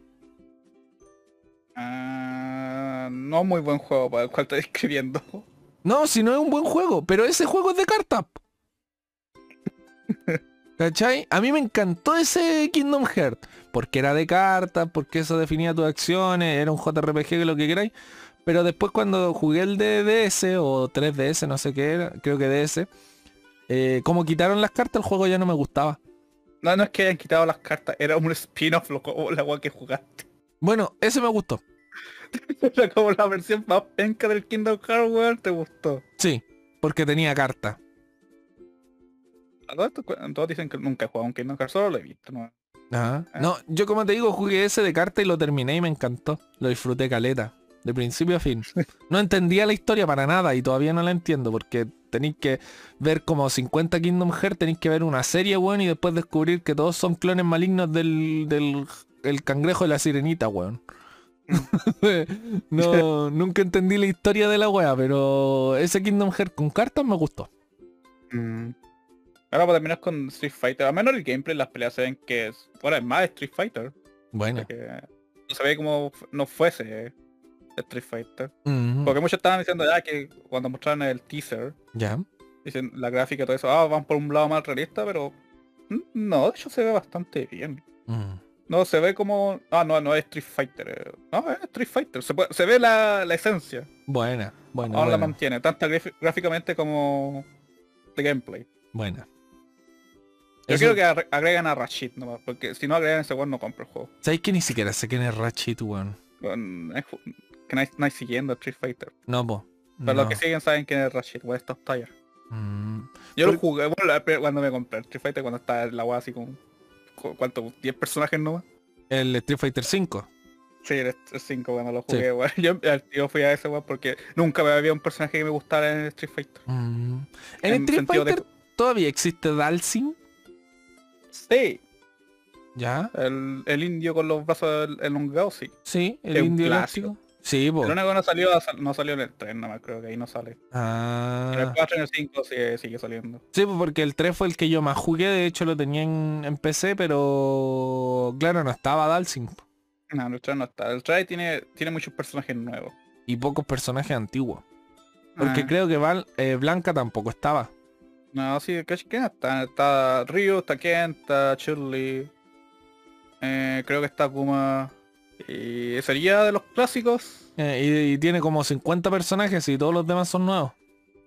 Ah, no muy buen juego para el cual estoy escribiendo. No, si no es un buen juego, pero ese juego es de cartas. ¿Cachai? A mí me encantó ese Kingdom Hearts. Porque era de cartas, porque eso definía tus acciones, era un JRPG que lo que queráis. Pero después cuando jugué el de DS o 3DS, no sé qué era, creo que DS, eh, como quitaron las cartas, el juego ya no me gustaba. No, no es que hayan quitado las cartas, era un spin-off la agua que jugaste. Bueno, ese me gustó. era como la versión más penca del Kingdom Hearts, ¿te gustó? Sí, porque tenía carta. Todos dicen que nunca he jugado un Kingdom Hearts, solo lo he visto. ¿no? Ah. No, yo como te digo, jugué ese de carta y lo terminé y me encantó. Lo disfruté caleta. De principio a fin. No entendía la historia para nada y todavía no la entiendo porque tenéis que ver como 50 Kingdom Hearts, tenéis que ver una serie, weón, y después descubrir que todos son clones malignos del, del el cangrejo de la sirenita, weón. no, nunca entendí la historia de la wea, pero ese Kingdom Hearts con cartas me gustó. Mm. Ahora para terminar con Street Fighter, al menos el gameplay, las peleas se ven que es, bueno, es más Street Fighter. Bueno. no se ve como no fuese Street Fighter. Porque muchos estaban diciendo ya que cuando mostraron el teaser, ya. Dicen la gráfica y todo eso, ah, van por un lado más realista, pero no, de hecho se ve bastante bien. No, se ve como... Ah, no, no es Street Fighter. eh. No, es Street Fighter. Se, puede- se ve la, la esencia. Buena, buena, Aún la mantiene. Tanto gráficamente como de gameplay. buena. Yo Eso- quiero que agre- agreguen a Rashid nomás. Porque si no agregan ese weón no compro el juego. ¿Sabes que ni siquiera sé quién es Ratchet, weón? Weón, es ju- que nadie, nadie siguiendo a Street Fighter. No, po. Pero no. los que siguen saben quién es Rashid. Weón, es top tier. Mm. Yo Por- lo jugué bueno, cuando me compré el Street Fighter cuando estaba la weá así con... ¿Cuánto? ¿10 personajes nomás? El Street Fighter 5. Sí, el 5 cuando lo Sí. jugué, weón. Yo, yo fui a ese weón porque nunca me había un personaje que me gustara en Street Fighter. Mm. En, En Street de- Fighter todavía existe Dalsin. Sí, ¿Ya? el, el indio con los brazos el- elongados, sí. Sí, el Es indio elástico. Sí, po. El único que no salió, no salió en el 3, nada más creo que ahí no sale. En el Ah. 4 y en el 5 sigue, sigue saliendo. Sí, pues porque el 3 fue el que yo más jugué, de hecho lo tenía en, en PC, pero claro, no estaba Dalsin. po. No, el 3 no está. El 3 tiene, tiene muchos personajes nuevos. Y pocos personajes antiguos. Porque Ah, creo que Val- eh, Blanca tampoco estaba. No, sí, ¿qué, ¿quién está? Está Ryu, está Ken, está Chun-Li. Eh, creo que está Kuma. Y sería de los clásicos. Eh, y, y tiene como 50 personajes y todos los demás son nuevos.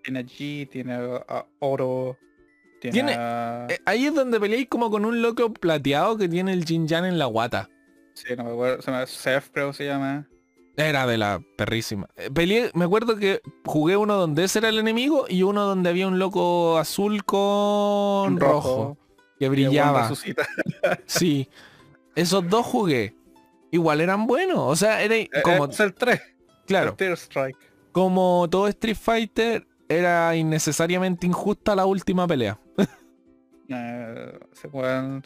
Tiene G, tiene a Oro. Tiene, Tiene- a... Eh, ahí es donde peleáis como con un loco plateado que tiene el Jin Jan en la guata. Sí, no me acuerdo. Se llama Seth, creo que se llama. Era de la perrísima. Eh, peleé- me acuerdo que jugué uno donde ese era el enemigo y uno donde había un loco azul con rojo, que brillaba. Sí. Esos dos jugué. Igual eran buenos. O sea, era Eh, como, Es el 3. claro, El Strike. como todo Street Fighter era innecesariamente injusta la última pelea. Eh, se pueden-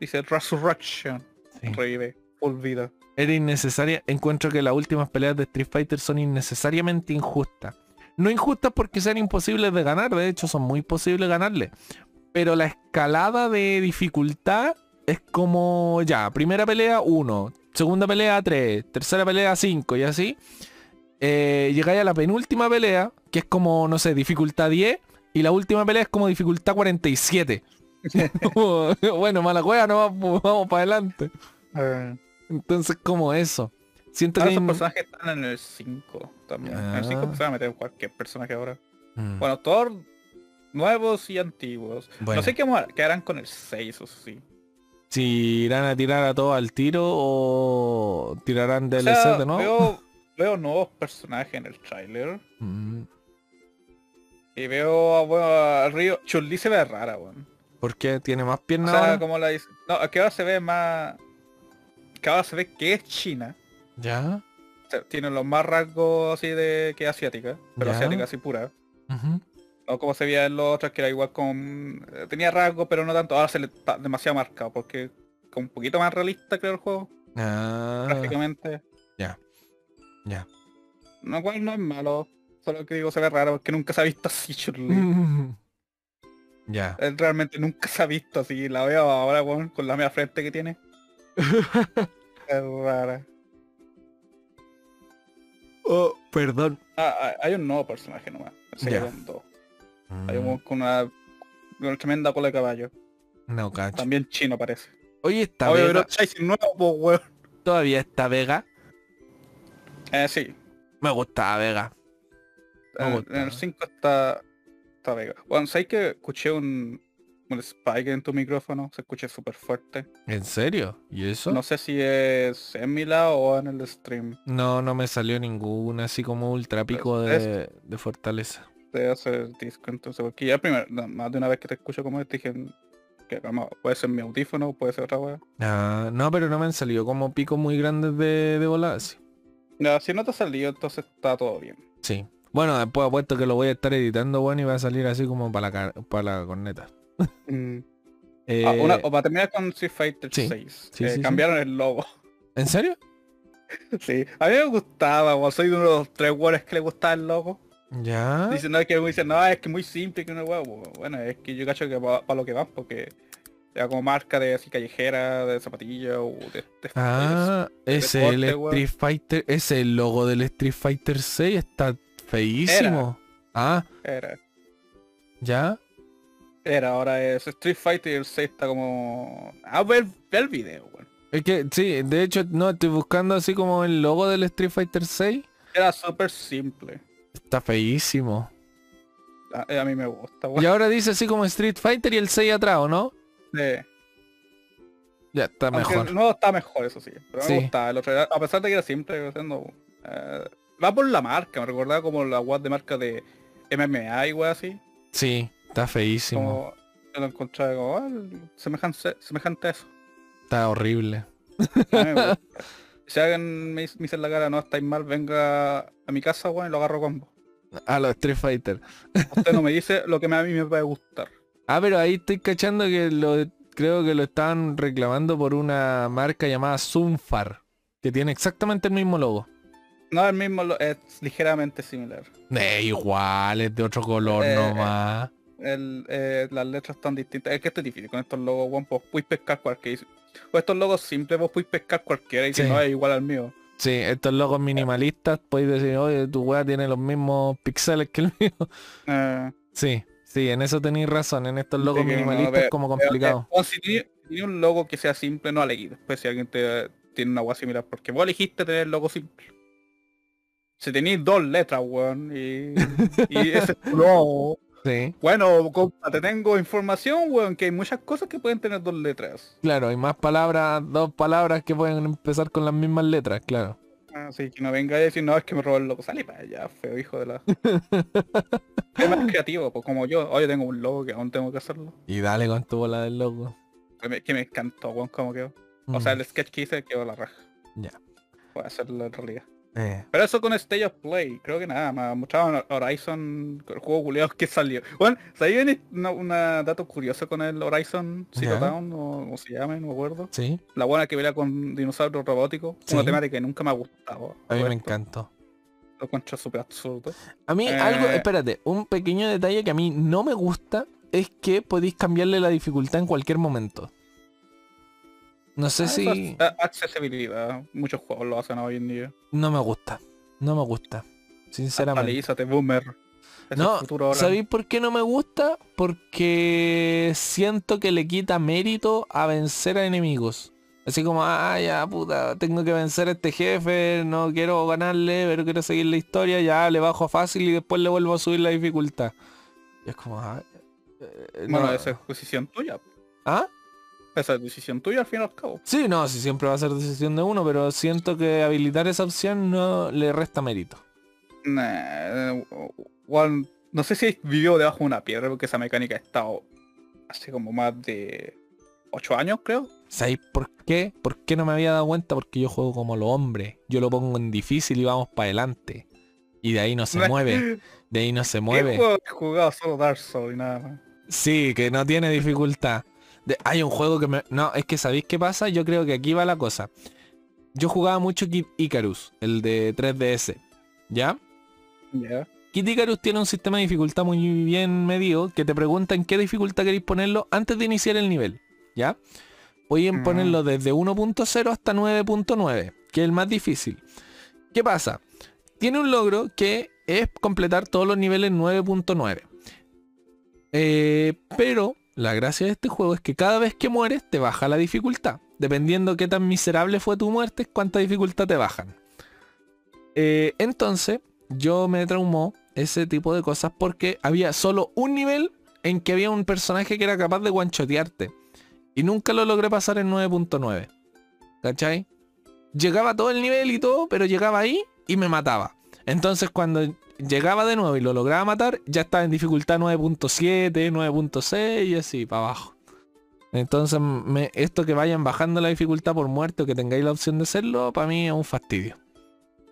dice Resurrection. Sí. Revive. Full vida. Era innecesaria. Encuentro que las últimas peleas de Street Fighter son innecesariamente injustas. No injustas porque sean imposibles de ganar, de hecho son muy posibles ganarle. Pero la escalada de dificultad es como ya, primera pelea 1, segunda pelea 3, tercera pelea 5 y así. Eh, llegáis a la penúltima pelea, que es como, no sé, dificultad 10, y la última pelea es como dificultad 47. Como, bueno, mala juega, no vamos, vamos para adelante. Entonces, como eso. Siento ahora que... esos personajes están en el 5 también. En el 5 Ah. se va a meter cualquier personaje ahora. Mm, Bueno, todos nuevos y antiguos. bueno. No sé qué, qué harán con el 6 o sí. Si irán a tirar a todos al tiro o tirarán O DLC sea, de nuevo. veo, veo nuevos personajes en el trailer. Mm, Y veo a, bueno, a Río. Chun-Li se ve rara, weón. ¿Por qué? ¿Tiene más O piernas sea, ahora? como la dice. No, que ahora se ve más. Ahora se ve que es China. Ya. O sea, tiene los más rasgos así de que asiática. Pero Ya. asiática así pura. Ujú. No como se veía en los otros que era igual con. eh, Tenía rasgos pero no tanto. Ahora se le está demasiado marcado. Porque con un poquito más realista creo el juego. Ah, Gráficamente. ya. Ya. Lo cual no es malo. Solo que digo se ve raro porque nunca se ha visto así. Mm. Ya. Él realmente nunca se ha visto así. La veo ahora weón, con la media frente que tiene. es rara. Oh, perdón. Ah, ah, hay un nuevo personaje nomás. Se dos. Hay un Mm, con una, tremenda cola de caballo. No, cacho. También chino parece. Oye, esta Oye, Vega, pero nuevo, po, weón. todavía está Vega. Eh, sí. Me gusta Vega. Me En, gusta. en el 5 está, está Vega. Bueno, ¿sabes que escuché un, un spike en tu micrófono? Se escucha súper fuerte. ¿En serio? ¿Y eso? No sé si es en mi lado o en el stream. No, no me salió ninguna así como ultra pico de, de fortaleza. Te hace el disco entonces, porque ya primero, no, más de una vez que te escucho como te dije que vamos, puede ser mi audífono, puede ser otra weá. Ah, no, pero no me han salido como picos muy grandes de, de volada. Ya, si no te ha salido, entonces está todo bien. Sí. Bueno, después apuesto que lo voy a estar editando, bueno, y va a salir así como para la, para la corneta. Mm. Eh, Ah, una- o para terminar con Street Fighter sí, 6. sí, eh, sí, cambiaron el logo. ¿En serio? sí. A mí me gustaba, o soy de uno de los tres weones que le gustaba el logo. Ya. Dicen, no, es que me dicen, no, es que es muy simple que una hueá. Bueno, es que yo cacho que para lo que van, porque era como marca de así callejera, de zapatillas o de, de- Ah, ese el deporte, weón. Street Fighter, ese el logo del Street Fighter 6 está feísimo. Ah, Era. ya. Era, ahora es Street Fighter 6 está como... Ah, ver, ver el video, weón. Es que, sí, de hecho, no, estoy buscando así como el logo del Street Fighter 6. Era súper simple. Está feísimo. A, a, mí me gusta, weón. Y ahora dice así como Street Fighter y el 6 atrás, ¿o no? Sí. Ya, está Aunque mejor. El nuevo está mejor, eso sí. Pero Sí. me gusta. El otro era- a pesar de que era simple, haciendo, eh, va por la marca. Me recordaba como la web de marca de MMA y wey así. Sí, está feísimo. Como yo lo encontraba como ah, semejante, semejante a eso. Está horrible. A si alguien me, dice- me dice en la cara, no estáis mal, venga a mi casa, weón, y lo agarro combo. A los Street Fighter. Usted no me dice lo que a mí me puede gustar. Ah, pero ahí estoy cachando que lo creo que lo estaban reclamando por una marca llamada Zoomfar, que tiene exactamente el mismo logo. No, el mismo es ligeramente similar. Eh, igual, es de otro color Eh, nomás. El, eh, las letras están distintas. Es que esto es difícil con estos logos, weón, pues puedes pescar cualquiera. Con estos logos simples vos puedes pescar cualquiera y que Sí. no es igual al mío. Sí, estos logos minimalistas, podéis decir, oye, tu weá tiene los mismos píxeles que el mío. Eh, Sí, sí, en eso tenéis razón, en estos logos que no, minimalistas ve- como pero, complicado. eh, weón, si tiene, si tiene un logo que sea simple, no aleguí. Después si alguien te tiene una agua similar, porque vos elegiste tener el logo simple. Si tenéis dos letras, weón, y, y ese es tu logo. Sí, Bueno, compa, te tengo información, weón, que hay muchas cosas que pueden tener dos letras. claro, hay más palabras, dos palabras que pueden empezar con las mismas letras, claro. Así que no venga a decir, no, es que me robó el logo. Sale para allá, feo hijo de la... es más creativo, pues como yo. Hoy tengo un logo que aún tengo que hacerlo. Y dale con tu bola del logo. Que me, que me encantó, weón, cómo quedó. O sea, Mm, el sketch que hice quedó la raja. Ya. Voy a hacerlo en realidad. Eh, Pero eso con Stage of Play, creo que nada, me mostraban Horizon, el juego culiado que salió. Bueno, ¿sabía una, una dato curioso con el Horizon Zero Ya. Dawn, o como se llama, no me acuerdo? sí, La buena que pelea con dinosaurios robóticos, Sí. una temática que nunca me ha gustado. a mí me encantó. Lo encuentro súper absurdo. A mí Eh. algo, espérate, un pequeño detalle que a mí no me gusta es que podéis cambiarle la dificultad en cualquier momento. No sé Ah, si... ah, accesibilidad, muchos juegos lo hacen hoy en día. No me gusta. No me gusta. Sinceramente. Boomer. Es No. ¿sabéis por qué no me gusta? Porque siento que le quita mérito a vencer a enemigos. Así como, ah, ya, puta, tengo que vencer a este jefe, no quiero ganarle, pero quiero seguir la historia, ya le bajo fácil y después le vuelvo a subir la dificultad. Y es como, ah, eh, Bueno, no. esa es decisión tuya. ¿Ah? Esa es decisión tuya al fin y al cabo. Sí, no, sí, siempre va a ser decisión de uno, pero siento que habilitar esa opción no le resta mérito. Nah, Juan, no sé si vivió debajo de una piedra porque esa mecánica ha estado hace como más de 8 años, creo. ¿Sabéis por qué? ¿Por qué no me había dado cuenta? Porque yo juego como los hombres. Yo lo pongo en difícil y vamos para adelante. Y de ahí no se mueve. De ahí no se ¿Qué mueve. he jugado solo Dark Souls y nada más? Sí, que no tiene dificultad. De- hay un juego que me... No, es que ¿sabéis qué pasa? Yo creo que aquí va la cosa. Yo jugaba mucho Kid Icarus, el de 3DS. ¿Ya? Ya. Kid Icarus tiene un sistema de dificultad muy bien medido que te pregunta en qué dificultad queréis ponerlo antes de iniciar el nivel. ¿Ya? Pueden Mm. ponerlo desde 1.0 hasta 9.9, que es el más difícil. ¿Qué pasa? Tiene un logro que es completar todos los niveles 9.9. Eh, pero la gracia de este juego es que cada vez que mueres te baja la dificultad. Dependiendo qué tan miserable fue tu muerte, cuánta dificultad te bajan. Eh, entonces, yo me traumó ese tipo de cosas porque había solo un nivel en que había un personaje que era capaz de guanchotearte. Y nunca lo logré pasar en 9.9. ¿Cachai? Llegaba todo el nivel y todo, pero llegaba ahí y me mataba. Entonces cuando llegaba de nuevo y lo lograba matar, ya estaba en dificultad 9.7, 9.6 y así, para abajo. Entonces me- esto que vayan bajando la dificultad por muerte o que tengáis la opción de hacerlo, para mí es un fastidio.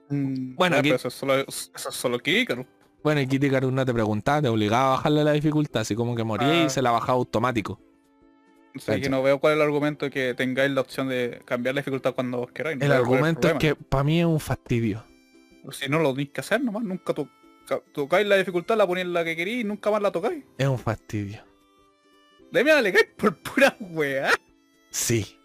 Mm, Bueno, ah, aquí- eso es solo, eso es solo. Bueno, y Kitty no te preguntaba, te obligaba a bajarle la dificultad, así como que moría Ah. y se la bajaba automático. O sea, que no veo cuál es el argumento de que tengáis la opción de cambiar la dificultad cuando vos queráis. no El argumento es que para mí es un fastidio. Si no lo tenéis que hacer nomás, nunca to- tocáis la dificultad, la ponéis la que queréis y nunca más la tocáis. Es un fastidio. De mí alegáis por pura weá. Sí.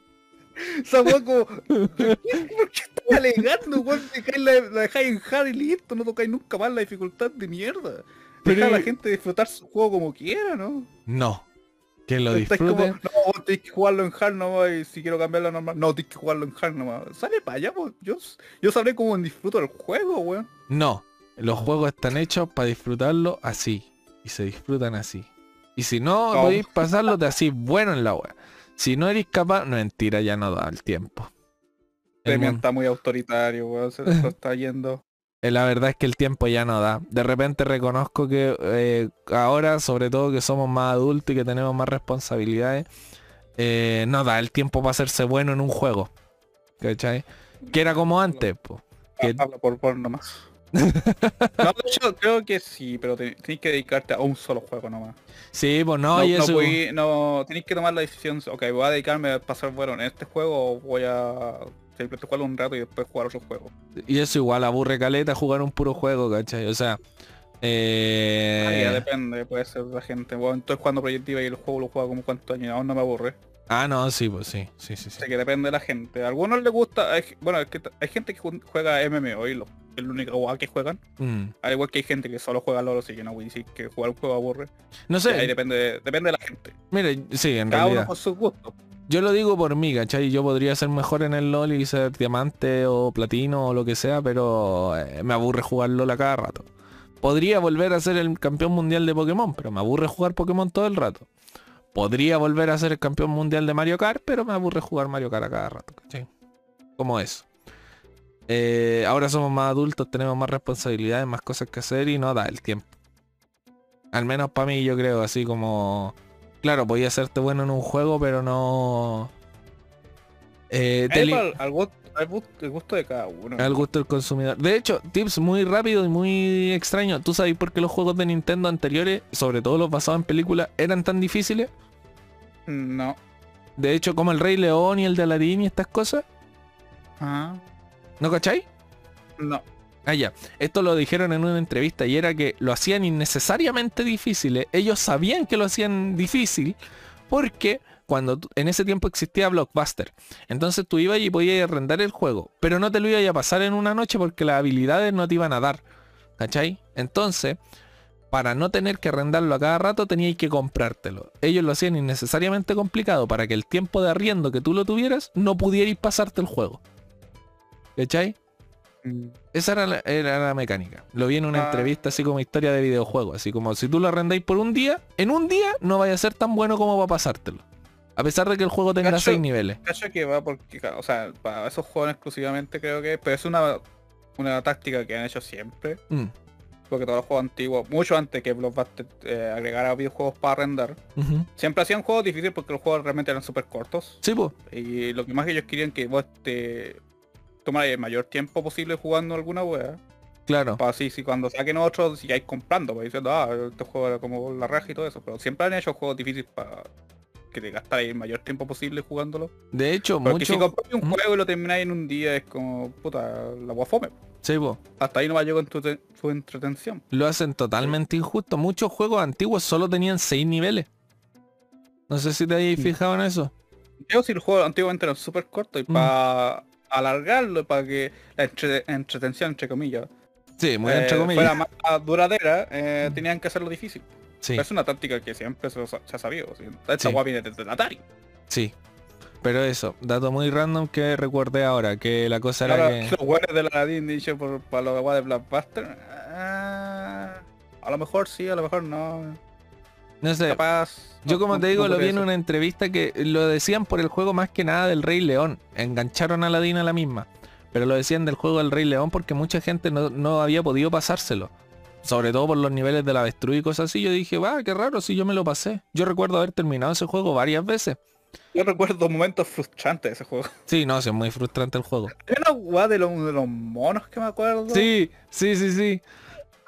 Esa weá como. ¿Por qué, por qué estás alegando, weón? Dejáis la, la dejáis en hard y listo, no tocáis nunca más la dificultad de mierda. Pero- Deja a la gente disfrutar su juego como quiera, ¿no? No. Que lo disfruten. Como, no, tienes que jugarlo en hard nomás y si quiero cambiarlo normal. No, tienes que jugarlo en hard nomás. Sale para allá, pues. Yo, yo sabré cómo disfruto el juego, weón. No, los juegos están hechos para disfrutarlo así. Y se disfrutan así. Y si no, podéis pasarlo de así bueno en la web. Si no eres capaz, no mentira, ya no da el tiempo. El está muy autoritario, weón. Se lo está yendo. Eh, la verdad es que el tiempo ya no da. De repente reconozco que eh, ahora, sobre todo que somos más adultos y que tenemos más responsabilidades, eh, no da el tiempo para hacerse bueno en un juego. ¿Cachai? Que era como antes, pues. Que... por por nomás. no, yo creo que sí, pero tenés que dedicarte a un solo juego nomás. Sí, pues no, no y eso... no, tenéis que tomar la decisión, ok, voy a dedicarme a pasar bueno en este juego o voy a siempre jugarlo un rato y después jugar otro juego. Y eso igual aburre caleta jugar un puro juego, ¿cachai? O sea... Eh... ya depende, puede ser la gente. Bueno, entonces cuando proyectiva y el juego lo juega como cuántos años, aún no me aburre. Ah, no, sí, pues sí, sí, sí. sí. que depende de la gente. A algunos les gusta, bueno, es que hay gente que juega MMO y lo, es único juego que juegan. Mm. Al igual que hay gente que solo juega LOL, así que no voy a decir que jugar un juego aburre. No sé. ahí depende, depende de la gente. Mire, sí, en Cada realidad. uno con sus gustos. Yo lo digo por mí, ¿cachai? Yo podría ser mejor en el LOL y ser diamante o platino o lo que sea, pero eh, me aburre jugar LOL a cada rato. Podría volver a ser el campeón mundial de Pokémon, pero me aburre jugar Pokémon todo el rato. Podría volver a ser el campeón mundial de Mario Kart, pero me aburre jugar Mario Kart a cada rato, ¿cachai? Como eso. Eh, ahora somos más adultos, tenemos más responsabilidades, más cosas que hacer y no da el tiempo. Al menos para mí yo creo, así como claro, podía hacerte bueno en un juego, pero no... Eh, al, gusto, de cada uno. Al gusto del consumidor. De hecho, tips muy rápido y muy extraño. ¿Tú sabes por qué los juegos de Nintendo anteriores, sobre todo los basados en películas, eran tan difíciles? No. De hecho, como el Rey León y el de Aladdin y estas cosas. Ah. ¿No cacháis? No. Ah, ya. Esto lo dijeron en una entrevista y era que lo hacían innecesariamente difíciles. Ellos sabían que lo hacían difícil porque cuando en ese tiempo existía Blockbuster. Entonces tú ibas y podías arrendar el juego, pero no te lo ibas a pasar en una noche porque las habilidades no te iban a dar. ¿Cachai? Entonces, para no tener que arrendarlo a cada rato teníais que comprártelo. Ellos lo hacían innecesariamente complicado para que el tiempo de arriendo que tú lo tuvieras no pudierais pasarte el juego. ¿Cachai? Mm. Esa era la, mecánica. Lo vi en una ah. entrevista así como historia de videojuegos. Así como si tú lo arrendáis por un día, en un día no vaya a ser tan bueno como va a pasártelo. A pesar de que el juego tenga seis niveles. Cacho que va porque, o sea, para esos juegos exclusivamente creo que, pero es una, una táctica que han hecho siempre. Mm. Porque todos los juegos antiguos, mucho antes que Blockbuster eh, agregara videojuegos para arrendar, siempre hacían juegos difíciles porque los juegos realmente eran súper cortos. Sí, pues. Y lo que más ellos querían que vos te tomar el mayor tiempo posible jugando alguna wea. Claro. Para así, si cuando saquen otros sigáis comprando, diciendo, ah, este juego era como la raja y todo eso. Pero siempre han hecho juegos difíciles para que te gastáis el mayor tiempo posible jugándolo. De hecho, Porque si compráis un juego y lo termináis en un día es como, puta, la guafome. Sí, vos. Hasta ahí no va a llegar tu, tu entretención. Lo hacen totalmente injusto. Muchos juegos antiguos solo tenían 6 niveles. No sé si te habéis fijado en eso. Yo si el juego antiguamente era súper corto y para alargarlo para que la entretención, entre comillas, sí, muy entre eh, comillas. fuera más duradera, eh, tenían que hacerlo difícil. Es una táctica que siempre se, ha sabido. Esta sí. viene desde Atari. Sí. Pero eso, dato muy random que recuerde ahora, que la cosa era que... Los guardias de la dicho por, para los de Blackbuster. Ah, a lo mejor sí, a lo mejor no. No sé. yo como te digo, lo vi en una entrevista que lo decían por el juego más que nada del Rey León. Engancharon a Ladina a la misma. Pero lo decían del juego del Rey León porque mucha gente no, había podido pasárselo. Sobre todo por los niveles de la avestruz y cosas así. Yo dije, va, qué raro si yo me lo pasé. Yo recuerdo haber terminado ese juego varias veces. Yo recuerdo momentos frustrantes de ese juego. Sí, no, sí, es muy frustrante el juego. Hay una guada de, de, los monos que me acuerdo. Sí, sí, sí, sí.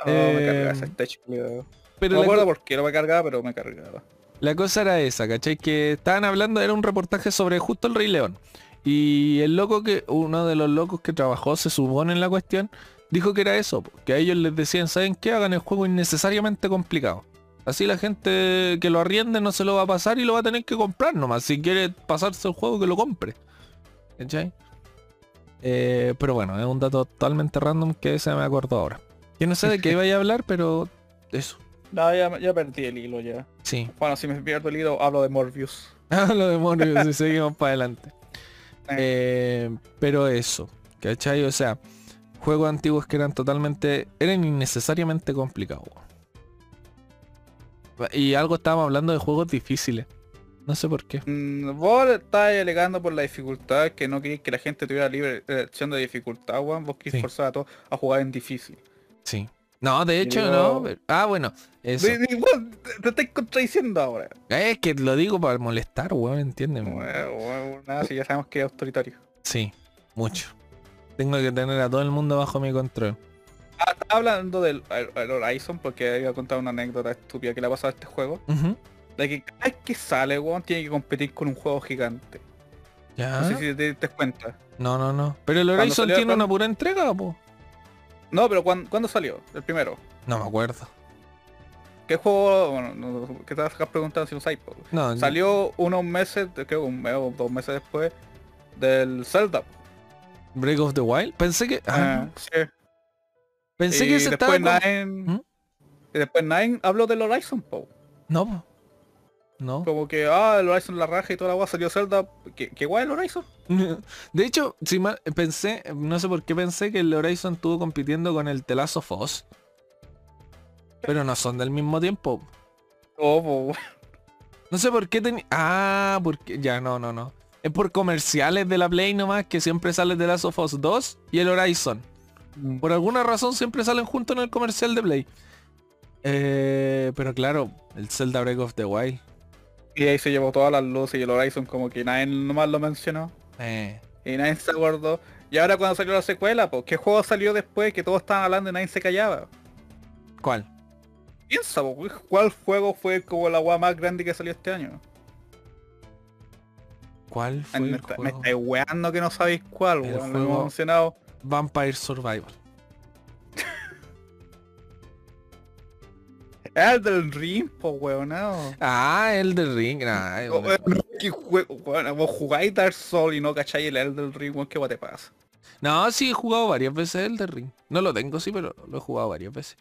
Oh, me eh... Pero no me acuerdo por qué no me cargaba, pero me cargaba. La cosa era esa, ¿cachai? Que estaban hablando, era un reportaje sobre justo el Rey León. Y el loco que, uno de los locos que trabajó, se supone en la cuestión, dijo que era eso, que a ellos les decían, ¿saben qué? Hagan el juego innecesariamente complicado. Así la gente que lo arriende no se lo va a pasar y lo va a tener que comprar nomás. Si quiere pasarse el juego, que lo compre. ¿Cachai? Eh, pero bueno, es un dato totalmente random que se me acordó ahora. Yo no sé de qué iba a hablar, pero eso. No, ya, ya perdí el hilo ya. Sí. Bueno, si me pierdo el hilo, hablo de Morbius. Hablo de Morbius y seguimos para adelante. Eh, pero eso, ¿cachai? O sea, juegos antiguos que eran totalmente, eran innecesariamente complicados. Y algo estábamos hablando de juegos difíciles. No sé por qué. Mm, vos estás alegando por la dificultad, que no queréis que la gente tuviera libre elección de dificultad, weón. Vos querés Sí. forzar a todos a jugar en difícil. Sí. No, de hecho no. Ah, bueno. Eso. Te, estáis contradiciendo ahora. Es que lo digo para molestar, weón, entiéndeme. Weón, nada, si ya sabemos que es autoritario. Sí, mucho. Tengo que tener a todo el mundo bajo mi control. Ah, hablando del el- el Horizon porque iba a contar una anécdota estúpida que le ha pasado a este juego. Ujú. De que cada vez que sale, weón, tiene que competir con un juego gigante. Ya. No sé si te, te cuenta. No, no, no. Pero el Horizon tiene una pura entrega, po. No, pero ¿cuándo, ¿cuándo salió? El primero. No me acuerdo. ¿Qué juego? Bueno, no, que te vas a preguntando si lo sabes. No, Salió unos meses, creo un mes o dos meses después del Zelda. Break of the Wild. Pensé que. ah, Ah, sí. pensé y que se estaba. con- Nine, ¿Mm? y después Nine habló del Horizon, po. No. No. Como que, ah, el Horizon la raja y toda la agua salió Zelda. ¿Qué, qué guay el Horizon? De hecho, si mal- pensé, no sé por qué pensé que el Horizon estuvo compitiendo con el Telazo Foss. Pero no son del mismo tiempo. Oh. No sé por qué tenía... Ah, porque... Ya, no, no, no. Es por comerciales de la Play nomás que siempre sale The Last of Us 2 y el Horizon. Por alguna razón siempre salen juntos en el comercial de Play. Eh, pero claro, el Zelda Break of the Wild. Y ahí se llevó todas las luces y el Horizon como que nadie nomás lo mencionó. Eh, Y nadie se acordó. Y ahora cuando salió la secuela, pues, ¿qué juego salió después que todos estaban hablando y nadie se callaba? ¿Cuál? Piensa, po, ¿cuál juego fue como la agua más grande que salió este año? ¿Cuál fue me, el está- me juego? estáis weando que no sabéis cuál, El weón. Lo hemos mencionado. Vampire Survivor. Es del Ring, po, weón, no. Ah, el de Ring. nah, Oh, eh, no. Weón, vos jugáis Dark Souls y no cacháis el Elden Ring, weón, ¿qué te pasa? No, sí he jugado varias veces el de Ring. No lo tengo, sí, pero lo he jugado varias veces.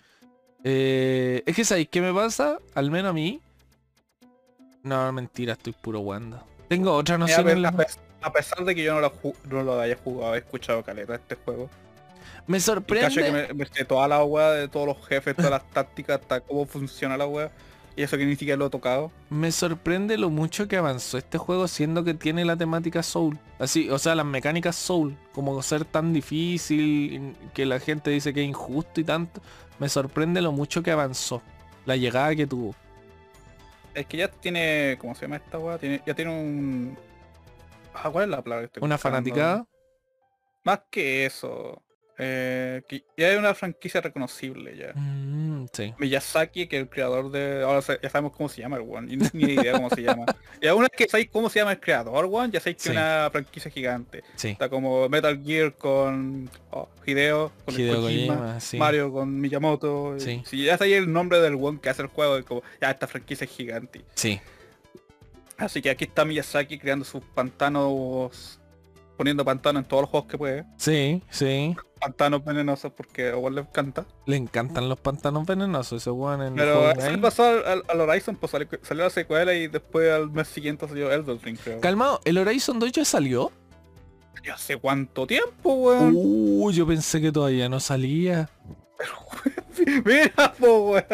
Eh, es que ¿sabéis qué me pasa? Al menos a mí. No, mentira, estoy puro Wanda. Tengo otra Mira, noción a, en la- pes- a pesar de que yo no lo, no lo haya jugado, he escuchado caleta este juego. Me sorprende. que me, me sé toda la weá de todos los jefes, todas las tácticas, hasta cómo funciona la weá. Y eso que ni siquiera lo he tocado. Me sorprende lo mucho que avanzó este juego siendo que tiene la temática Soul. Así, o sea, las mecánicas Soul, como ser tan difícil, que la gente dice que es injusto y tanto. Me sorprende lo mucho que avanzó. La llegada que tuvo. Es que ya tiene, ¿cómo se llama esta weá? Tiene, ya tiene un... Ah, ¿cuál es la palabra que estoy Una buscando? fanaticada. Más que eso. Eh, que ya es una franquicia reconocible ya. Mm, sí. Miyazaki, que es el creador de... Ahora ya sabemos cómo se llama el one. Y ni idea cómo se llama. Y una vez que sabéis cómo se llama el creador, one, ya sabéis que Sí. es una franquicia gigante. Sí. Está como Metal Gear con oh, Hideo, con el Hideo Kojima. Mario con Miyamoto. y- Sí. Si ya sabéis el nombre del one que hace el juego, es como, ya esta franquicia es gigante. Sí. Así que aquí está Miyazaki creando sus pantanos, poniendo pantanos en todos los juegos que puede. Sí, sí. Pantanos venenosos porque a le encanta. Le encantan los pantanos venenosos, ese weón en el Pero eso le pasó al, al- al Horizon, pues salió, salió la secuela y después al mes siguiente salió Elden Ring, creo. Calmado, ¿el Horizon 2 ya salió? ¿Y hace cuánto tiempo, weón? Uh, yo pensé que todavía no salía. Mira, po, weón.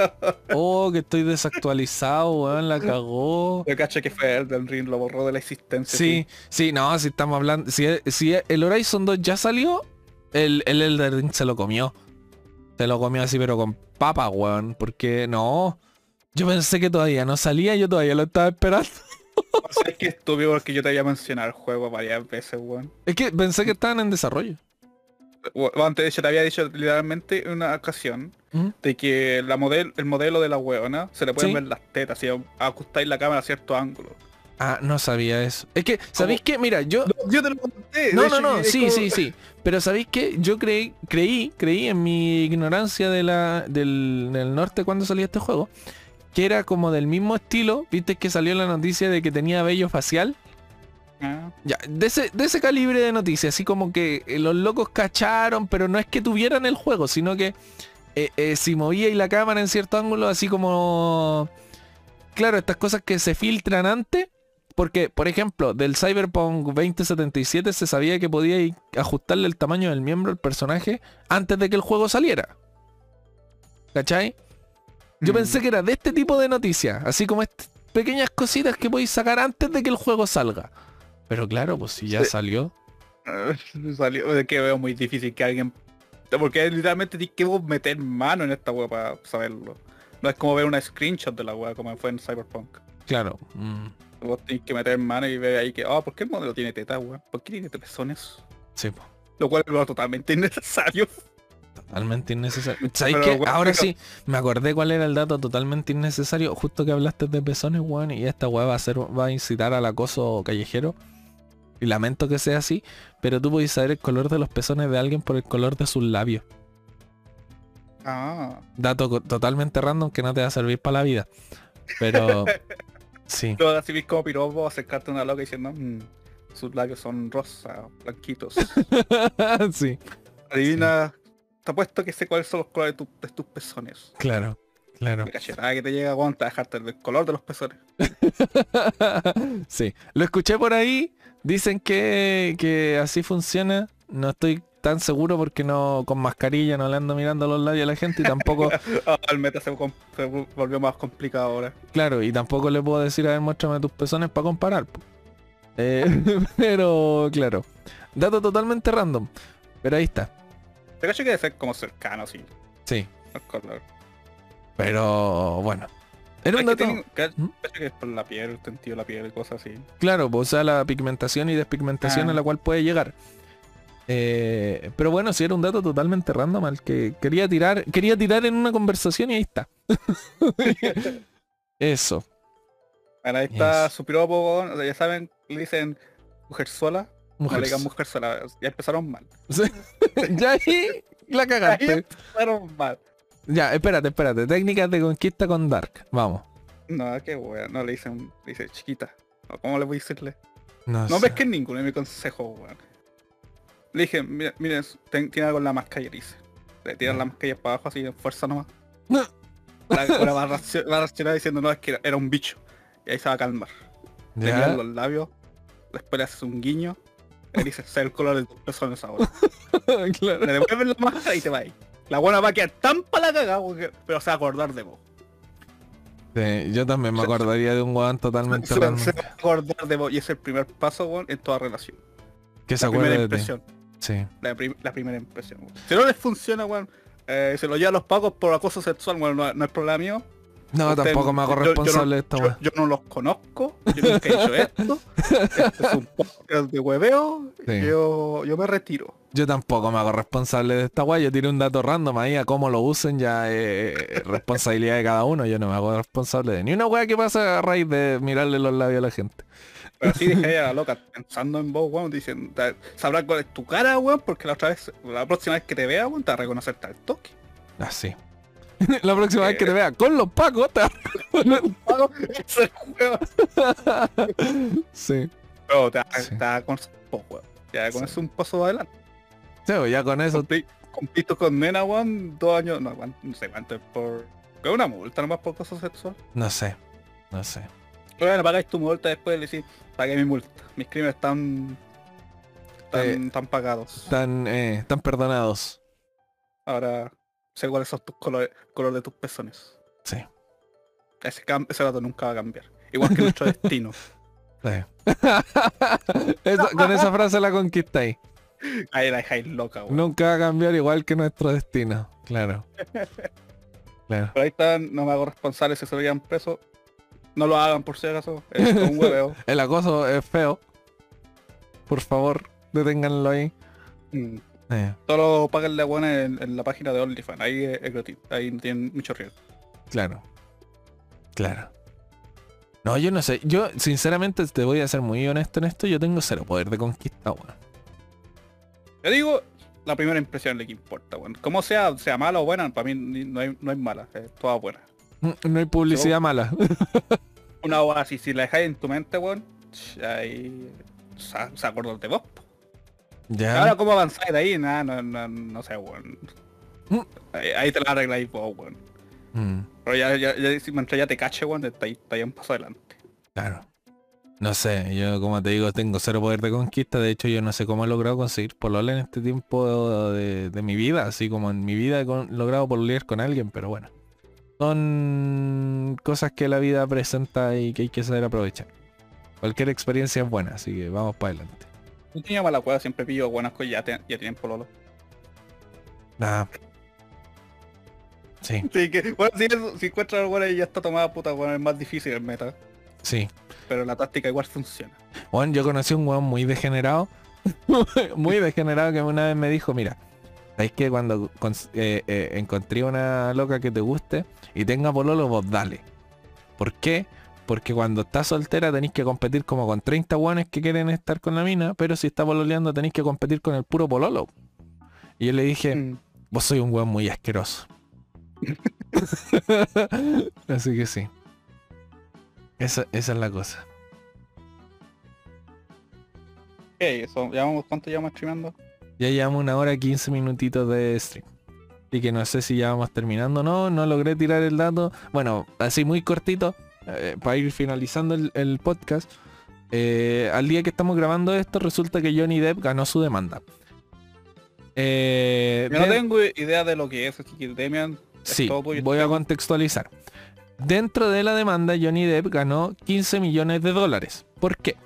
Oh, que estoy desactualizado, weón, la cagó. Yo caché que fue Elden Ring, lo borró de la existencia. Sí, sí, no, si estamos hablando. Si, si el Horizon 2 ya salió, el, el Elden Ring se lo comió. Se lo comió así, pero con papa, weón. Porque no. Yo pensé que todavía no salía, yo todavía lo estaba esperando. ¿Sabes qué estúpido? Porque yo te había mencionado el juego varias veces, weón. Es que pensé que estaban en desarrollo. Bueno, Antes de te había dicho literalmente en una ocasión ¿Mm? de que la model, el modelo de la weona se le pueden Sí. ver las tetas si ajustáis la cámara a cierto ángulo. Ah, no sabía eso. Es que, ¿sabéis qué? Mira, yo... Yo te lo conté. No, no, no, sí, como- sí, sí. Pero ¿sabéis qué? Yo creí, creí, creí en mi ignorancia de la, del, del norte cuando salía este juego, que era como del mismo estilo, viste que salió la noticia de que tenía vello facial. Ya, de ese, de ese calibre de noticias, así como que eh, los locos cacharon, pero no es que tuvieran el juego, sino que eh, eh, si movía y la cámara en cierto ángulo, así como... Claro, estas cosas que se filtran antes, porque, por ejemplo, del Cyberpunk 2077 se sabía que podía ajustarle el tamaño del miembro al personaje antes de que el juego saliera. ¿Cachai? Yo mm. pensé que era de este tipo de noticias, así como estas pequeñas cositas que podéis sacar antes de que el juego salga. Pero claro, pues si ya salió. salió, es que veo muy difícil que alguien... Porque literalmente tienes que meter mano en esta web para saberlo. No es como ver una screenshot de la web como fue en Cyberpunk. Claro. Mm. Vos tenés que meter mano y ver ahí que, oh, ¿por qué el modelo tiene teta, weón? ¿Por qué tiene pezones? Sí, Lo cual es totalmente innecesario. Totalmente innecesario. ¿Sabes qué? Ahora sí, me acordé cuál era el dato totalmente innecesario. Justo que hablaste de pezones, weón, y esta weá va a ser, va a incitar al acoso callejero. Y lamento que sea así, pero tú puedes saber el color de los pezones de alguien por el color de sus labios. Ah. Dato totalmente random que no te va a servir para la vida. Pero Sí. Luego así como piropo acercarte a una loca diciendo, mmm, sus labios son rosa, blanquitos. sí. Adivina, te apuesto que sé cuáles son los colores de, tus pezones. Claro, claro. que te llega aguanta dejarte el color de los pezones. sí. Lo escuché por ahí. Dicen que, que así funciona. No estoy tan seguro porque no con mascarilla no le ando mirando los labios a la gente y tampoco... Ah, el meta se, volvió más complicado ahora. Claro, y tampoco le puedo decir, a ver, muéstrame tus pezones para comparar. Eh, pero, claro. Dato totalmente random. Pero ahí está. Te cacho que debe ser como cercano, sí. Sí. Pero, bueno. Era un dato... ¿Mm? Que, es por la piel, el sentido de la piel y cosas así. Claro, pues, o sea, la pigmentación y despigmentación a ah. la cual puede llegar. Eh, pero bueno, si era un dato totalmente random al que quería tirar, quería tirar en una conversación y ahí está. Eso. Bueno, ahí está su piropo, ya saben, le dicen mujer sola. Mujer, no le mujer sola, ya empezaron mal. ya ahí la cagaste. empezaron mal. Ya, espérate, espérate. Técnicas de conquista con Dark. Vamos. No, qué wea. No, le dicen, le dice chiquita. ¿Cómo le voy a decirle? No, no ves que ninguno es mi consejo, weón. Le dije, miren, tiene algo en la mascarilla, dice. Le tiran la mascarilla para abajo así de fuerza nomás. La, va, a reaccionar diciendo, no, es que era, un bicho. Y ahí se va a calmar. Le miran los labios, después le haces un guiño. Y dice, sé el color de tus pezones ahora. claro. Le devuelven la máscara y te va ahí. La buena va a quedar tan para la cagada, pero se va a acordar de vos. Sí, yo también me acordaría de un guan totalmente se, se, va a acordar de vos y es el primer paso, weón, en toda relación. Que se acuerde de ti. Sí. La, primera impresión. Si no les funciona, weón, eh, se lo lleva a los pagos por acoso sexual, bueno, no, es problema mío. No, tampoco me hago responsable de esto, yo, yo, no los conozco, yo nunca he hecho esto. Este es un podcast de hueveo, yo, yo me retiro. Yo tampoco me hago responsable de esta weá, yo tiré un dato random ahí a cómo lo usen ya es responsabilidad de cada uno, yo no me hago responsable de ni una weá que pasa a raíz de mirarle los labios a la gente. Pero sí dije a la loca pensando en vos, weón, diciendo, sabrá cuál es tu cara, weón, porque la otra vez, la próxima vez que te vea, weón, te va a reconocer tal toque. Ah, sí. la próxima vez que te vea con los pacos, te va Sí. Pero te, va con weón. Ya con eso un paso adelante. Sí, ya con eso. Compito con nena, weón, dos años, no, no sé cuánto es por... ¿Qué una multa nomás por cosas sexual? No sé, no sé. Bueno, pagáis tu multa después le decís, pagué mi multa. Mis crímenes están están, pagados. Están, eh, están perdonados. Ahora sé cuáles son tus colores, color de tus pezones. Sí. Ese, ese dato nunca va a cambiar. Igual que nuestro destino. con esa frase la conquistáis. Ahí la dejáis loca, Nunca va a cambiar igual que nuestro destino. Claro. claro. Pero ahí están, no me hago responsable si se veían presos. No lo hagan por si acaso. Es un hueveo. el acoso es feo. Por favor, deténganlo ahí. Mm. Solo paguen la buena en, la página de OnlyFans. Ahí es, gratuito. Ahí no tienen mucho riesgo. Claro. Claro. No, yo no sé. Yo, sinceramente, te voy a ser muy honesto en esto. Yo tengo cero poder de conquista, bueno. Te digo, la primera impresión de que importa, bueno. Como sea, sea mala o buena, para mí no hay, no hay mala. Es toda buena. No hay publicidad mala. Una así, si la dejáis en tu mente, weón, ahí se, acuerdan de vos. Ya. Ahora cómo avanzáis de ahí, nada, no, no, no sé, weón. Mm. Ahí, ahí te la arregláis vos, weón. Mm. Pero ya, ya, ya, mientras ya te cache, weón, está ahí, está ahí un paso adelante. Claro. No sé, yo como te digo, tengo cero poder de conquista. De hecho, yo no sé cómo he logrado conseguir polola en este tiempo de, mi vida. Así como en mi vida he logrado pololear con alguien, pero bueno. Son cosas que la vida presenta y que hay que saber aprovechar. Cualquier experiencia es buena, así que vamos para adelante. Yo tenía mala cueva, siempre pillo buenas cosas ya, ya tienen pololo. Nada. Sí. sí que, bueno, si, si encuentras algo y ya está tomada puta, bueno, es más difícil el meta. Sí. Pero la táctica igual funciona. Bueno, yo conocí un weón muy degenerado. muy degenerado que una vez me dijo, mira, es que cuando eh, eh, encontré una loca que te guste y tenga pololo, vos dale. ¿Por qué? Porque cuando estás soltera tenéis que competir como con 30 guanes que quieren estar con la mina, pero si está pololeando tenéis que competir con el puro pololo. Y yo le dije, mm. vos soy un weón muy asqueroso. Así que sí. Esa, esa es la cosa. ¿Qué eso? ¿Llevamos, ¿Cuánto llevamos streamando? Ya llevamos una hora y 15 minutitos de stream. Y que no sé si ya vamos terminando no, no logré tirar el dato. Bueno, así muy cortito, eh, para ir finalizando el, podcast. Eh, al día que estamos grabando esto, resulta que Johnny Depp ganó su demanda. Eh, Yo no tengo idea de lo que es, Demian... Sí, voy a contextualizar. Dentro de la demanda, Johnny Depp ganó 15 millones de dólares. ¿Por qué?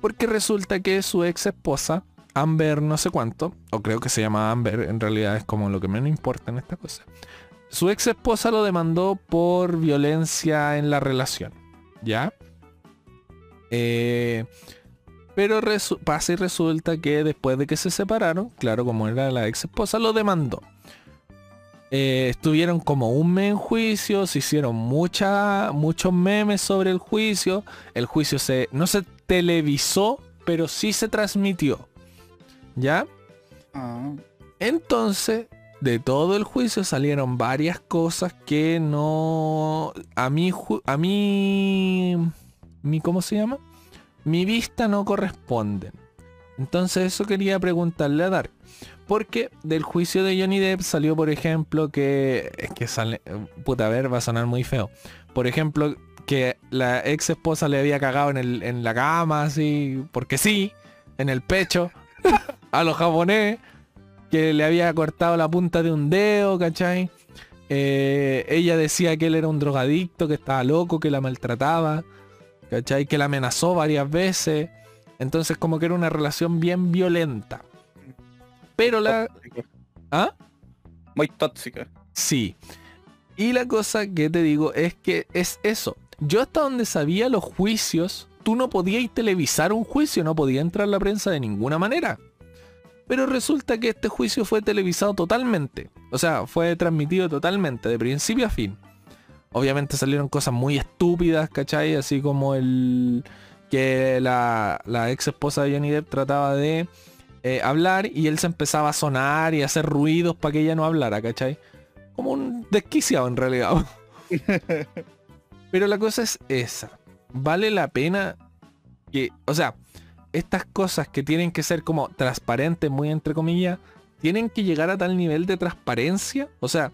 Porque resulta que su ex esposa, Amber no sé cuánto, o creo que se llama Amber, en realidad es como lo que menos importa en esta cosa. Su ex esposa lo demandó por violencia en la relación. ¿Ya? Eh, pero pasa y resulta que después de que se separaron, claro, como era la ex esposa, lo demandó. Eh, estuvieron como un mes en juicio, se hicieron mucha, muchos memes sobre el juicio. El juicio se, no se televisó, pero sí se transmitió. ¿Ya? Ah. Entonces, de todo el juicio salieron varias cosas que no... A mí, a mí... Mi, ¿Cómo se llama? Mi vista no corresponden. Entonces eso quería preguntarle a Dark. Porque del juicio de Johnny Depp salió, por ejemplo, que... Es que sale... Puta, a ver, va a sonar muy feo. Por ejemplo, que la ex esposa le había cagado en, el, en la cama, así... Porque sí, en el pecho, a los japonés. Que le había cortado la punta de un dedo, ¿cachai? Eh, ella decía que él era un drogadicto, que estaba loco, que la maltrataba, ¿cachai? Que la amenazó varias veces. Entonces como que era una relación bien violenta. Pero la... ¿Ah? Muy tóxica. Sí. Y la cosa que te digo es que es eso. Yo hasta donde sabía los juicios, tú no podías televisar un juicio, no podía entrar la prensa de ninguna manera. Pero resulta que este juicio fue televisado totalmente. O sea, fue transmitido totalmente, de principio a fin. Obviamente salieron cosas muy estúpidas, ¿cachai? Así como el que la, la ex esposa de Johnny Depp trataba de eh, hablar y él se empezaba a sonar y a hacer ruidos para que ella no hablara, ¿cachai? Como un desquiciado en realidad. Pero la cosa es esa. Vale la pena que, o sea, estas cosas que tienen que ser como transparentes, muy entre comillas, tienen que llegar a tal nivel de transparencia. O sea,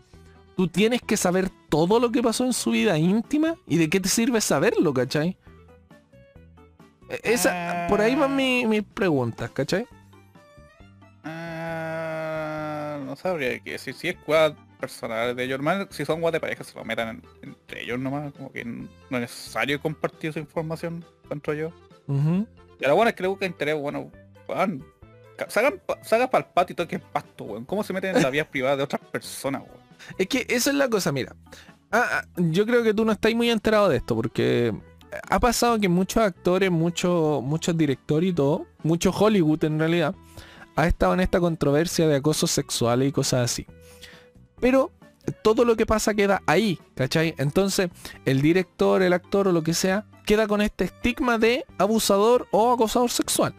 tú tienes que saber todo lo que pasó en su vida íntima y de qué te sirve saberlo, ¿cachai? E, esa, por ahí van mis preguntas, ¿cachai? no sabría que decir. Si es quad personal de ellos, hermano, si son guad de pareja, se lo metan entre ellos nomás. Como que no es necesario compartir esa información, contra yo. Y ahora bueno es que le busca interés, bueno, weón. Sagan, para el patio y todo que es pasto, weón. ¿Cómo se meten en la vida privada de otras personas, weón? Es que esa es la cosa, mira. Ah, ah, yo creo que tú no estás muy enterado de esto, porque ha pasado que muchos actores, muchos, muchos directores y todo, mucho Hollywood en realidad, ha estado en esta controversia de acoso sexual y cosas así. Pero todo lo que pasa queda ahí, ¿cachai? Entonces el director, el actor o lo que sea, queda con este estigma de abusador o acosador sexual.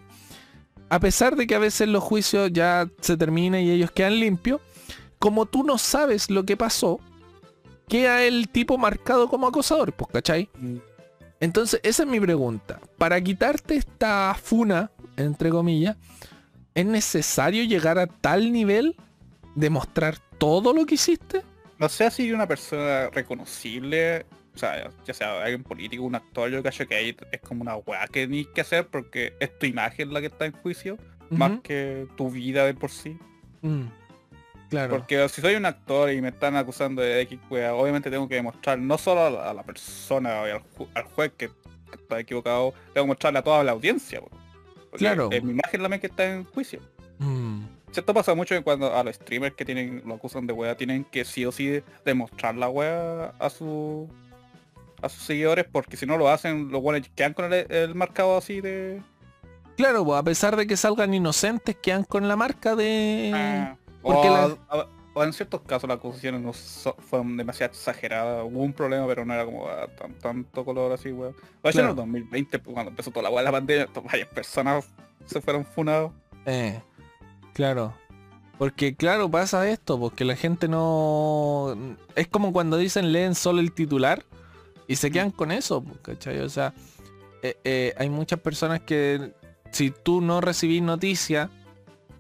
A pesar de que a veces los juicios ya se terminan y ellos quedan limpios, como tú no sabes lo que pasó, queda el tipo marcado como acosador, pues, ¿cachai? Mm. Entonces, esa es mi pregunta. Para quitarte esta funa, entre comillas, ¿Es necesario llegar a tal nivel de mostrar todo lo que hiciste? No sé si una persona reconocible, o sea, ya sea alguien político, un actor, yo cacho que ahí es como una weá que tienes que hacer porque es tu imagen la que está en juicio, más que tu vida de por sí. Mm. Claro. Porque si soy un actor y me están acusando de X weá, obviamente tengo que demostrar no solo a la, persona o al, juez que, está equivocado, tengo que mostrarle a toda la audiencia. claro. Es mi imagen la que está en juicio. Mm. Esto pasa mucho cuando a los streamers que tienen lo acusan de wea tienen que sí o sí demostrar la wea a su a sus seguidores porque si no lo hacen los buenos quedan con el, marcado así de claro pues, a pesar de que salgan inocentes quedan con la marca de ah, o, en ciertos casos las acusaciones no fueron demasiado exageradas hubo un problema pero no era como ah, tanto color así weón. En el 2020 pues, cuando empezó toda la wea de la pandemia varias personas se fueron funados. Eh Claro. Porque claro, pasa esto, porque la gente no... Es como cuando dicen leen solo el titular y se quedan con eso, ¿cachai? O sea, eh, eh, hay muchas personas que si tú no recibís noticia,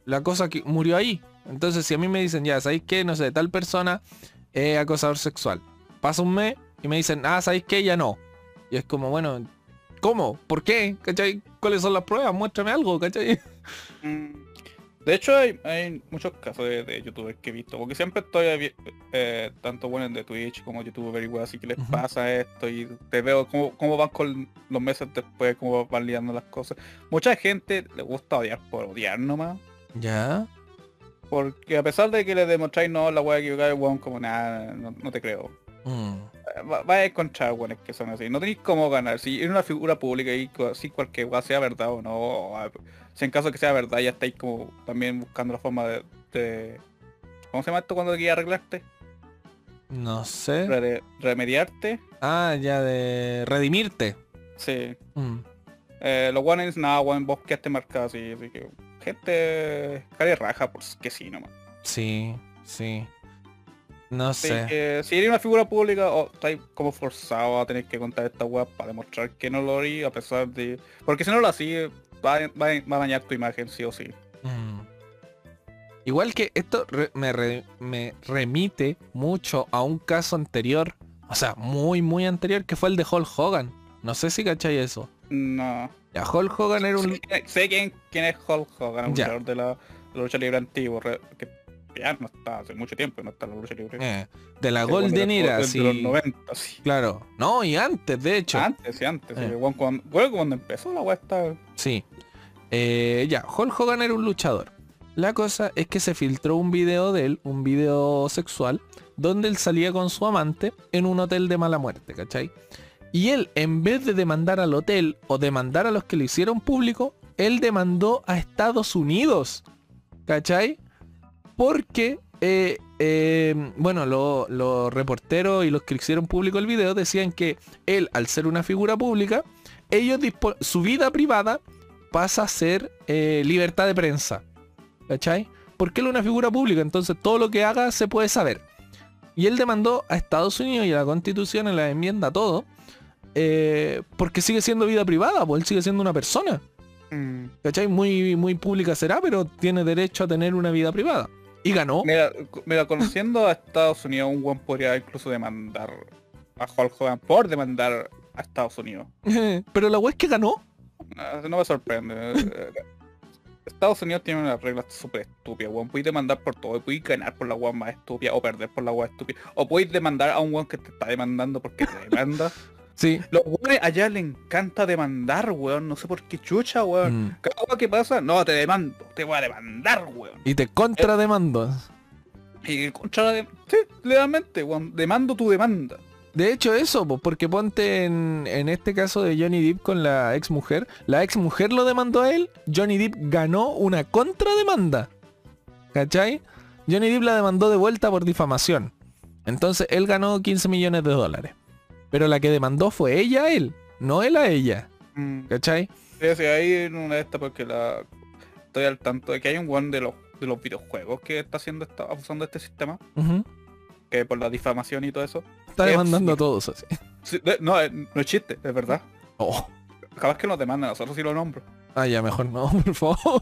la cosa que murió ahí. Entonces si a mí me dicen, ya, ¿sabéis qué? No sé, tal persona es acosador sexual. Pasa un mes y me dicen, ah, ¿sabéis qué? Ya no. Y es como, bueno, ¿cómo? ¿Por qué? ¿Cachai? ¿Cuáles son las pruebas? Muéstrame algo, ¿cachai? Mm, de hecho hay, muchos casos de, youtubers que he visto, porque siempre estoy eh, tanto bueno de Twitch como YouTube very así que les pasa esto y te veo cómo, van con los meses después, cómo van liando las cosas. Mucha gente le gusta odiar por odiar nomás. Ya. Porque a pesar de que le demostráis no la wea equivocada, weón como nada, no, te creo. Mm. Va, a encontrar weones que son así. No tenéis cómo ganar. Si es una figura pública y si cualquier wea sea verdad o no, si en caso que sea verdad ya estáis como también buscando la forma de, ¿cómo se llama esto cuando quieres arreglarte? No sé. remediarte. Ah, ya de redimirte. Sí. Mm. Eh, los ones, nada, one, vos quedaste marcado así, así que gente cara raja, pues que sí nomás. Sí, sí. No sé. si eres una figura pública o estáis como forzado a tener que contar esta web para demostrar que no lo harí a pesar de. Porque si no lo hacía, va, a dañar tu imagen sí o sí. Mm. Igual que esto me, me, remite mucho a un caso anterior, o sea, muy, muy anterior, que fue el de Hulk Hogan. No sé si cacháis eso. No. Ya, Hulk Hogan era un... Sé, quién, quién, es Hulk Hogan, un jugador de la, lucha libre antiguo, que ya no está hace mucho tiempo, no está la lucha libre. Eh, de la Golden Era, sí. De los 90, sí. Claro. No, y antes, de hecho. Antes, sí, antes. Eh. cuando, cuando, empezó la weá Sí. Eh, ya, Hulk Hogan era un luchador. La cosa es que se filtró un video de él, un video sexual, donde él salía con su amante en un hotel de mala muerte, ¿cachai? Y él, en vez de demandar al hotel o demandar a los que lo hicieron público, él demandó a Estados Unidos, ¿cachai? Porque, eh, eh, bueno, los reporteros y los que hicieron público el video decían que él, al ser una figura pública, ellos su vida privada pasa a ser eh, libertad de prensa. ¿Cachai? Porque él es una figura pública, entonces todo lo que haga se puede saber. Y él demandó a Estados Unidos y a la constitución, en la enmienda, todo, porque sigue siendo vida privada, pues él sigue siendo una persona. Mm. ¿Cachai? Muy, muy pública será, pero tiene derecho a tener una vida privada. Y ganó. Mira, conociendo a Estados Unidos, un buen podría incluso demandar a Hulk Hogan por demandar a Estados Unidos. pero la web es que ganó. No, me sorprende. Estados Unidos tiene una regla súper estúpida, weón. Puedes demandar por todo, puedes ganar por la weón más estúpida o perder por la weón estúpida. O puedes demandar a un weón que te está demandando porque te demanda. sí. Los weones allá le encanta demandar, weón. No sé por qué chucha, weón. Mm. Cada weón que pasa, no, te demando, te voy a demandar, weón. Y te contrademando. Y contra Sí, legalmente, weón. Demando tu demanda. De hecho eso, porque ponte en, este caso de Johnny Depp con la ex mujer, la ex mujer lo demandó a él, Johnny Depp ganó una contrademanda. ¿Cachai? Johnny Depp la demandó de vuelta por difamación. Entonces él ganó 15 millones de dólares. Pero la que demandó fue ella a él, no él a ella. Mm. ¿Cachai? Sí, sí, en una de estas porque la estoy al tanto de que hay un one de los, de los videojuegos que está haciendo está abusando de este sistema. Que por la difamación y todo eso está demandando a todos así. no, eh, no es chiste, es verdad. Oh. Capaz que nos demandan, nosotros sí lo nombro. Ah, ya, mejor no, por favor.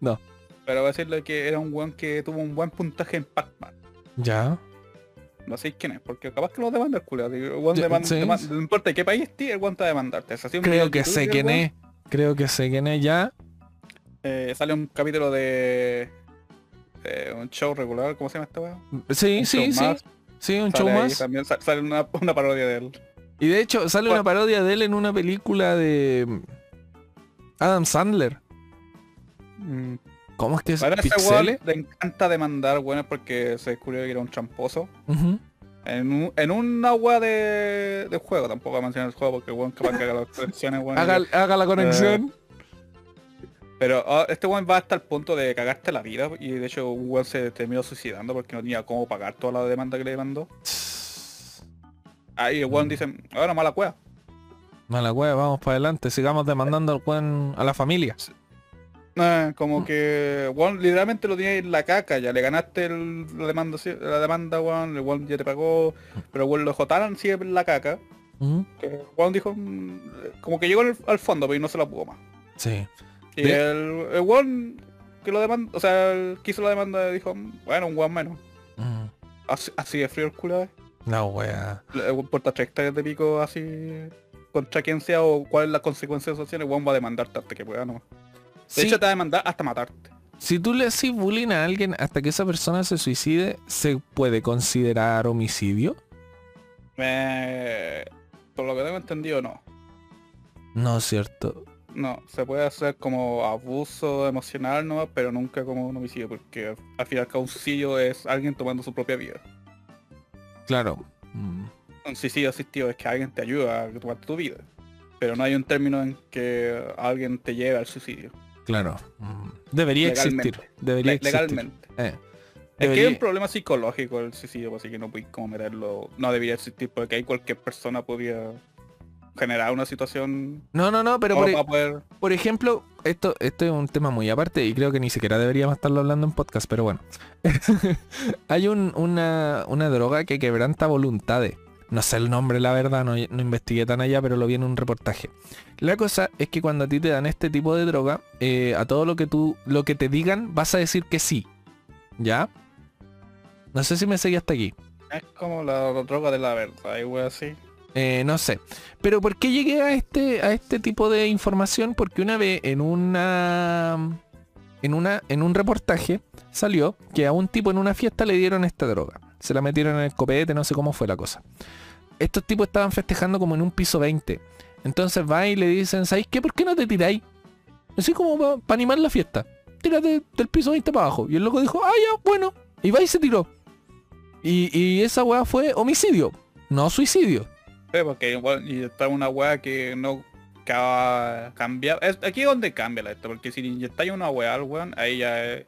no. Pero voy a decirle que era un weón que tuvo un buen puntaje en Pac-Man. Ya. No sé quién es, porque capaz que lo demanda el culo. No importa de qué país esté, el guante a demandarte. Creo que sé quién es. Creo que sé quién es ya. Eh, sale un capítulo de un show regular, ¿cómo se llama esta weá? Sí, sí, sí. Sí, un show más. También sale una, parodia de él. Y de hecho, sale una parodia de él en una película de mm, Adam Sandler. Mm. ¿Cómo es que es? Para ese le encanta demandar, bueno, porque se descubrió que era un tramposo. En un, en un agua de, de, juego, tampoco voy a mencionar el juego porque bueno, capaz que haga las conexiones, haga, haga, la conexión. pero ah, este weón va hasta el punto de cagarte la vida y de hecho un weón se terminó suicidando porque no tenía cómo pagar toda la demanda que le demandó. Ahí el weón dice, ahora mala cueva. Mala cueva, vamos para adelante, sigamos demandando al weón a la familia. Ah, como mm. que, Juan literalmente lo tenía en la caca, ya le ganaste la demanda, la demanda, Juan, el Juan ya te pagó, pero Juan lo jotaron siempre en la caca. Que Juan dijo, mm, como que llegó al, fondo, pero no se la pudo más. Sí. Y el, el Juan que lo demanda, o sea, el que hizo la demanda dijo, bueno, un Juan menos. Así, de frío el culo, ¿eh? No, wea. Porta tres hectáreas de pico así contra quien sea o cuál es la consecuencia eso, el Juan va a demandarte hasta que pueda, ¿no? De hecho te va a demandar hasta matarte. Si tú le haces bullying a alguien hasta que esa persona se suicide, ¿se puede considerar homicidio? por lo que tengo entendido, no. No es cierto. No, se puede hacer como abuso emocional, ¿no? Pero nunca como un homicidio, porque al final un suicidio es alguien tomando su propia vida. Claro. Mm. Un suicidio asistido es que alguien te ayuda a tomar tu vida. Pero no hay un término en que alguien te lleve al suicidio. Claro. Debería existir. Debería Legalmente. Eh, es que hay un problema psicológico el suicidio, así que no puedes como meterlo. No debería existir porque ahí cualquier persona podía generar una situación. No, no, no, pero por, por, ejemplo, esto, esto es un tema muy aparte y creo que ni siquiera deberíamos estarlo hablando en podcast, pero bueno. hay una, una droga que quebranta voluntades. No sé el nombre, la verdad, no, investigué tan allá, pero lo vi en un reportaje. La cosa es que cuando a ti te dan este tipo de droga, eh, a todo lo que tú, lo que te digan, vas a decir que sí. ¿Ya? No sé si me seguí hasta aquí. Es como la droga de la verdad, y así. Eh, no sé. Pero ¿por qué llegué a este, a este tipo de información? Porque una vez en una. En, una, en un reportaje salió que a un tipo en una fiesta le dieron esta droga. Se la metieron en el copete, no sé cómo fue la cosa estos tipos estaban festejando como en un piso 20. Entonces va y le dicen, ¿sabéis qué? ¿Por qué no te tiráis? Así como para animar la fiesta. Tírate del piso 20 para abajo. Y el loco dijo, ah, ya, bueno. Y va y se tiró. Y, esa weá fue homicidio, no suicidio. Sí, porque y está una weá que no cambia. aquí es donde cambia la esto, porque si inyectáis una weá al weón, ahí ya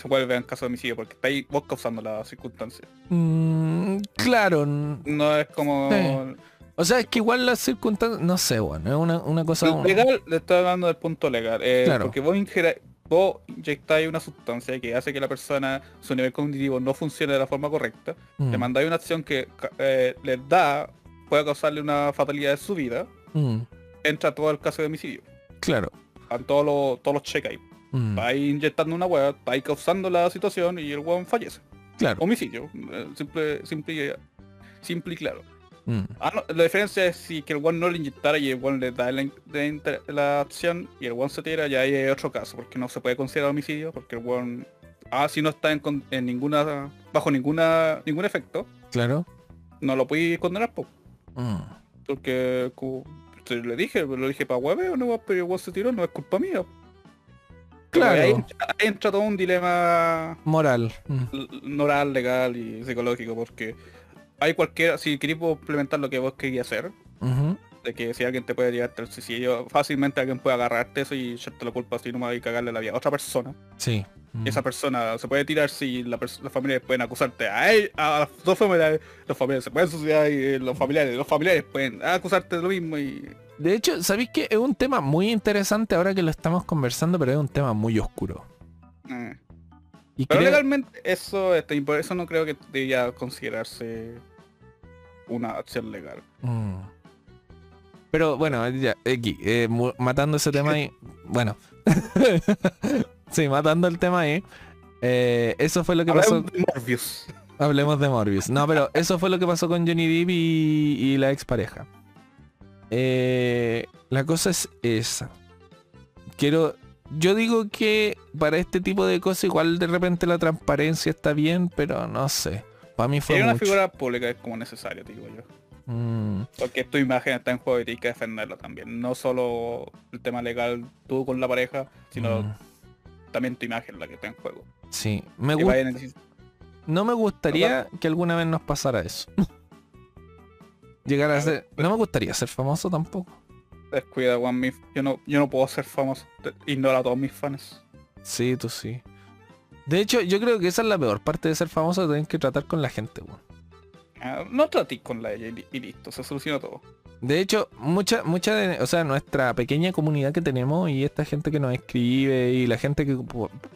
se vuelve en caso de homicidio porque está ahí vos causando la circunstancia. Mm, claro. No es como... O sea, es que igual las circunstancias, no sé, bueno, es una, una cosa... Legal, le estoy hablando del punto legal. Eh, claro. Porque vos, vos inyectáis una sustancia que hace que la persona, su nivel cognitivo no funcione de la forma correcta. Le mm. mandáis una acción que eh, les da, puede causarle una fatalidad de su vida. Mm. Entra todo el caso de homicidio. Claro. A todos los, todos los check. Mm. Va ahí inyectando una hueá, va ahí causando la situación y el hueón fallece. Claro. Homicidio. Eh, simple, simple, simple y claro. Mm. Ah, la diferencia es si que el one no le inyectara y el one le da la, acción y el one se tira, ya hay otro caso, porque no se puede considerar homicidio, porque el one ah, si no está en, ninguna bajo ninguna ningún efecto. Claro. No lo puedes condenar, po. Mm. Porque le dije, lo dije para hueve o no, pero el one se tiró, no es culpa mía. Claro. Ahí, entra todo un dilema moral, mm. moral, legal y psicológico, porque hay cualquiera, si queréis implementar lo que vos querías hacer, de que si alguien te puede llevarte al suicidio, fácilmente alguien puede agarrarte eso y echarte la culpa así nomás y cagarle la vida a otra persona. Sí. Esa persona se puede tirar si la las familias pueden acusarte a, él, a las dos familias, los familiares se pueden suicidar y eh, los familiares, los familiares pueden acusarte de lo mismo y de hecho, ¿sabéis que es un tema muy interesante ahora que lo estamos conversando, pero es un tema muy oscuro? Mm. Y pero legalmente eso, este, por eso no creo que debería considerarse una acción legal. Mm. Pero bueno, ya, aquí, eh, matando ese tema y. Bueno. sí, matando el tema ahí. Eh, eso fue lo que pasó. De Morbius. Hablemos de Morbius. No, pero eso fue lo que pasó con Johnny Depp y, y la expareja. Eh, la cosa es esa. Quiero. Yo digo que para este tipo de cosas igual de repente la transparencia está bien, pero no sé. Para mí fue. una figura pública es como necesario, digo yo. Mm. Porque tu imagen está en juego y tienes que defenderla también. No solo el tema legal tú con la pareja, sino mm. También tu imagen la que está en juego. Sí, me gusta. No me gustaría que alguna vez nos pasara eso. Llegar a ser... No me gustaría ser famoso tampoco. Descuida, Juan, yo no, yo no puedo ser famoso. Ignora a todos mis fans. Sí, tú sí. De hecho, yo creo que esa es la peor parte de ser famoso, tener que tratar con la gente, weón. Ah, no trates con la ella y, listo, se soluciona todo. De hecho, mucha, mucha de, o sea, nuestra pequeña comunidad que tenemos y esta gente que nos escribe y la gente que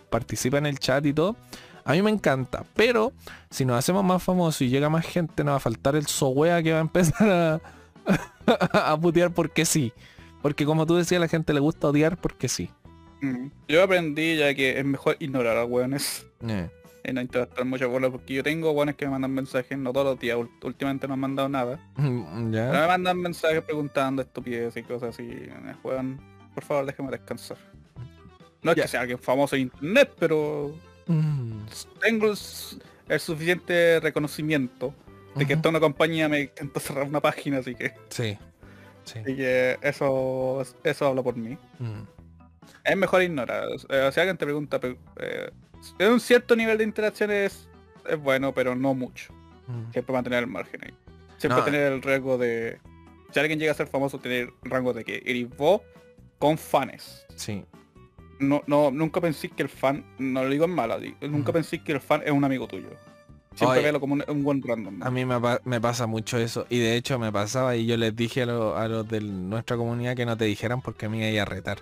participa en el chat y todo, a mí me encanta. Pero si nos hacemos más famosos y llega más gente, nos va a faltar el sowea que va a empezar a, a putear porque sí. Porque como tú decías, a la gente le gusta odiar porque sí. Mm. Yo aprendí ya que es mejor ignorar a weones. Eh y no interactuar mucho con porque yo tengo buenos que me mandan mensajes, no todos los días, últimamente no han mandado nada. Mm, Pero me mandan mensajes preguntando estupideces y cosas así, me juegan, por favor déjeme descansar. No es que sea alguien famoso en internet, pero mm. tengo el, suficiente reconocimiento de que esta una compañía me intentó cerrar una página, así que. Sí. sí. Así que eso, eso habla por mí. Mm. Es mejor ignorar. Eh, si alguien te pregunta, eh, en un cierto nivel de interacción es, bueno, pero no mucho. Mm. Siempre mantener el margen ahí. Siempre tener el riesgo de... Si alguien llega a ser famoso, tener el rango de que eres vos con fans. Sí. No, no, nunca pensé que el fan, no lo digo en mala, nunca mm. pensé que el fan es un amigo tuyo. Siempre veo como un, buen random. A mí me, pasa mucho eso. Y de hecho me pasaba y yo les dije a, los de nuestra comunidad que no te dijeran porque me iba a retar.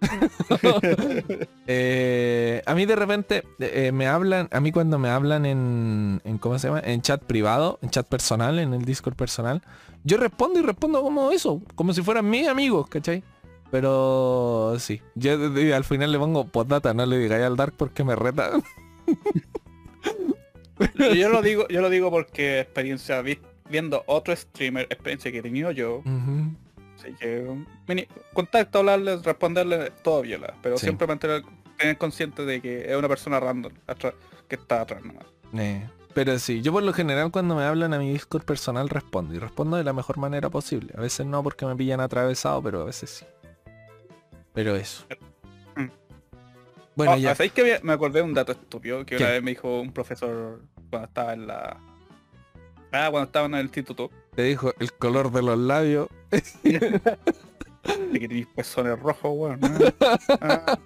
Eh, a mí de repente eh, me hablan, a mí cuando me hablan en, ¿cómo se llama? En chat privado, en chat personal, en el Discord personal, yo respondo y respondo como eso, como si fueran mis amigos, ¿cachai? Pero sí, yo al final le pongo postdata, no le digáis al Dark porque me reta. yo lo digo, yo lo digo porque experiencia viendo otro streamer, experiencia que he tenido yo, contacto, hablarle, responderle, todo viola. Pero siempre mantener tener consciente de que es una persona random que está atrás nomás. Eh, pero sí, yo por lo general cuando me hablan a mi Discord personal respondo. Y respondo de la mejor manera posible. A veces no porque me pillan atravesado, pero a veces sí. Pero eso. Mm. Bueno, oh, ya. ¿Sabéis que me acordé de un dato estúpido que una vez me dijo un profesor cuando estaba en la... Ah, cuando estaba en el instituto. Te dijo el color de los labios. de que tenéis pezones rojos, weón. Ah.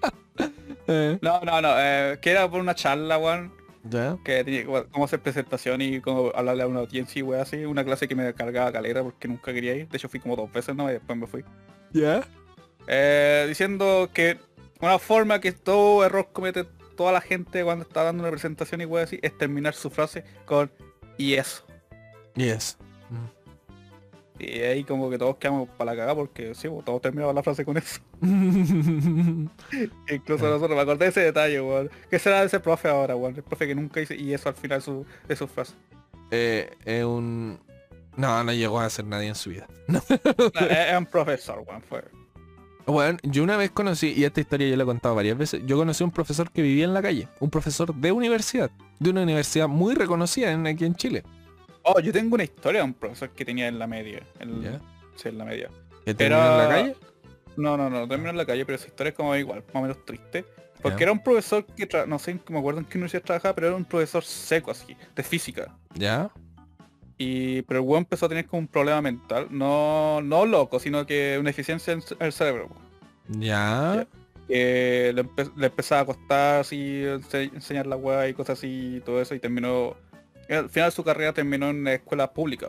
Eh. ¿no? no, no, eh, que era por una charla, weón. Que tenía cómo hacer presentación y cómo hablarle a una audiencia y weón así. Una clase que me cargaba calera porque nunca quería ir. De hecho fui como dos veces, ¿no? Y después me fui. ¿Ya? Eh, diciendo que una forma que todo error comete toda la gente cuando está dando una presentación y weón así es terminar su frase con y eso. Y eso. Y ahí como que todos quedamos para la cagada porque sí, todos terminamos la frase con eso. Incluso nosotros me acordé de ese detalle, weón. ¿Qué será de ese profe ahora, weón? El profe que nunca hice y eso al final su, de su frase. Eh, es un... No, no llegó a ser nadie en su vida. es, un profesor, weón. Fue. Bueno, yo una vez conocí, y esta historia yo la he contado varias veces, yo conocí a un profesor que vivía en la calle, un profesor de universidad, de una universidad muy reconocida en, aquí en Chile. Oh, yo tengo una historia de un profesor que tenía en la media. En, Sí, en la media. ¿Que terminó en la calle? No, no, no, terminó en la calle, pero esa historia es como igual, más o menos triste. Porque era un profesor que, no sé, me acuerdo en qué universidad trabajaba, pero era un profesor seco así, de física. ¿Ya? Y, pero el weón empezó a tener como un problema mental, no, no loco, sino que una eficiencia en el cerebro. ¿Ya? Que le, empezaba a costar así, enseñar la weá y cosas así y todo eso, y terminó al final su carrera terminó en una escuela pública,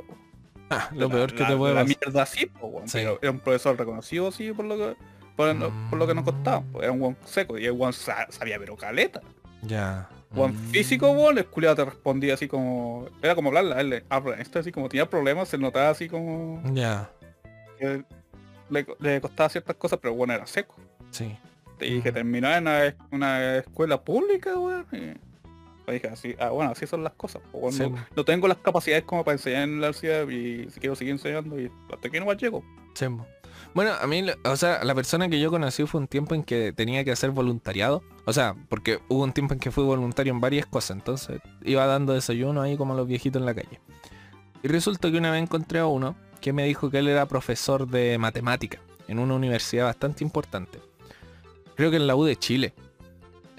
Ah, lo peor que te puede La mierda así, po, era un profesor reconocido sí por lo que por, lo que nos costaba. Era un buen seco y el buen sabía pero caleta. Ya. Buen mm. físico, weón, el culiado te respondía así como. Era como hablarle, él habla esto así como tenía problemas, se notaba así como. Ya. le, costaba ciertas cosas, pero bueno era seco. Sí. Y que terminó en una, escuela pública, weón. Y dije, así, ah, bueno, así son las cosas. no, tengo las capacidades como para enseñar en la universidad y si quiero seguir enseñando y hasta aquí no más llego. Bueno, a mí, o sea, la persona que yo conocí fue un tiempo en que tenía que hacer voluntariado. O sea, porque hubo un tiempo en que fui voluntario en varias cosas. Entonces iba dando desayuno ahí como los viejitos en la calle. Y resulta que una vez encontré a uno que me dijo que él era profesor de matemática en una universidad bastante importante. Creo que en la U de Chile.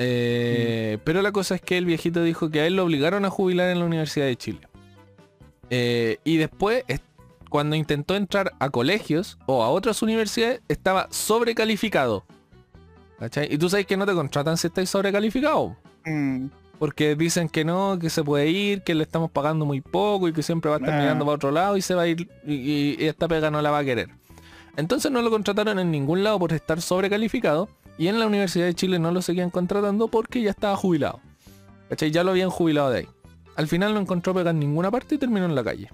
Eh, mm. Pero la cosa es que el viejito dijo que a él lo obligaron a jubilar en la Universidad de Chile. Eh, y después cuando intentó entrar a colegios o a otras universidades, estaba sobrecalificado. ¿Cachai? Y tú sabes que no te contratan si estáis sobrecalificado. Mm. Porque dicen que no, que se puede ir, que le estamos pagando muy poco y que siempre va a estar ah. mirando para otro lado y se va a ir y, esta pega no la va a querer. Entonces no lo contrataron en ningún lado por estar sobrecalificado y en la Universidad de Chile no lo seguían contratando porque ya estaba jubilado. ¿Cachai? Ya lo habían jubilado de ahí. Al final no encontró pega en ninguna parte y terminó en la calle.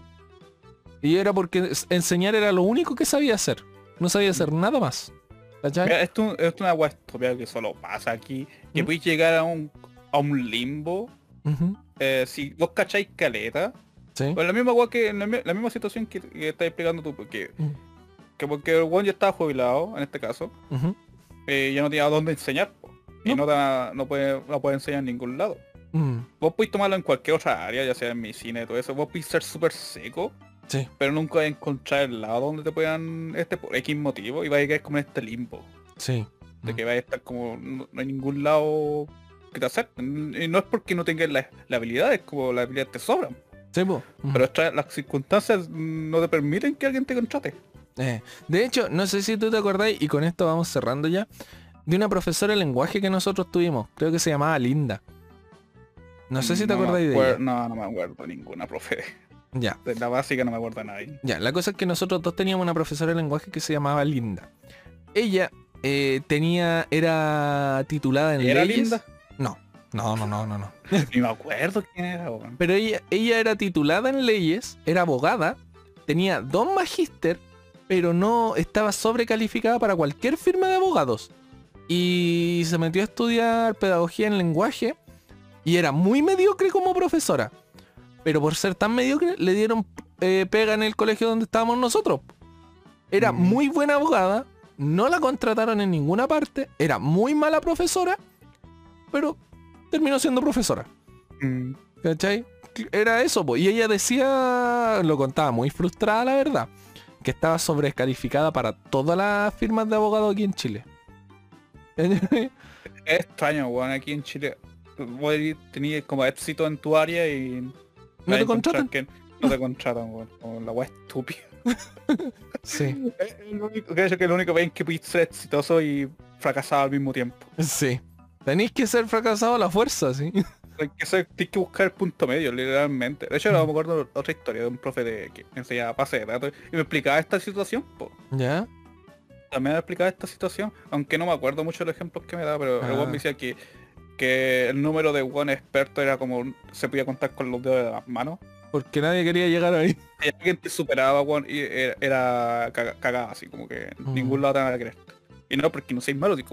Y era porque enseñar era lo único que sabía hacer. No sabía hacer nada más. esto, es una agua que solo pasa aquí. Que ¿Mm? llegar a un, a un limbo. Eh, si vos cacháis caleta. ¿Sí? Pues la misma agua que la, misma situación que, que estás explicando tú. Porque, que porque el one ya estaba jubilado, en este caso. Eh, ya no tenía dónde enseñar. Y no, no, puede, no puede enseñar en ningún lado. Mm. Vos podéis tomarlo en cualquier otra área, ya sea en medicina y todo eso. Vos podéis ser súper seco Sí. Pero nunca vas a encontrar el lado donde te puedan, este, por X motivo, y va a quedar como en este limbo. Sí. De que va a estar como, no, hay ningún lado que te hacer. Y no es porque no tengas la, habilidad, es como la habilidad te sobran. Sí, Pero las circunstancias no te permiten que alguien te contrate. Eh, de hecho, no sé si tú te acordáis, y con esto vamos cerrando ya, de una profesora de lenguaje que nosotros tuvimos, creo que se llamaba Linda. No sé si te acordáis de ella. No, no me acuerdo ninguna profe. Ya. De la básica no me acuerdo nadie. Ya, la cosa es que nosotros dos teníamos una profesora de lenguaje que se llamaba Linda. Ella eh, tenía, era titulada en ¿Era leyes. Linda? No, no, no, no, no, no. Ni me acuerdo quién era. Pero ella, ella era titulada en leyes, era abogada, tenía dos magíster, pero no estaba sobrecalificada para cualquier firma de abogados. Y se metió a estudiar pedagogía en lenguaje y era muy mediocre como profesora pero por ser tan mediocre le dieron eh, pega en el colegio donde estábamos nosotros. Era mm. muy buena abogada, no la contrataron en ninguna parte, era muy mala profesora, pero terminó siendo profesora. Mm. ¿Cachai? Era eso, y ella decía, lo contaba muy frustrada la verdad, que estaba sobrecalificada para todas las firmas de abogados aquí en Chile. Es extraño, weón, aquí en Chile. Tenías como éxito en tu área y ¿No te contratan? no te contratan, weón. la weá estúpida. sí. El único, creo que el único que puedes ser exitoso y fracasado al mismo tiempo. Sí. Tenéis que ser fracasado a la fuerza, sí. Hay que ser, tienes que buscar el punto medio, literalmente. De hecho, no me acuerdo otra historia de un profe de que enseñaba pase de datos y me explicaba esta situación. ¿Ya? También me explicaba esta situación, aunque no me acuerdo mucho de los ejemplos que me da, pero el ah. me decía que que el número de buen experto era como se podía contar con los dedos de las manos. Porque nadie quería llegar ahí. Y alguien te superaba, y era, cagada, así como que mm. ningún lado te va a creer. Y no porque no seis malos. Eh,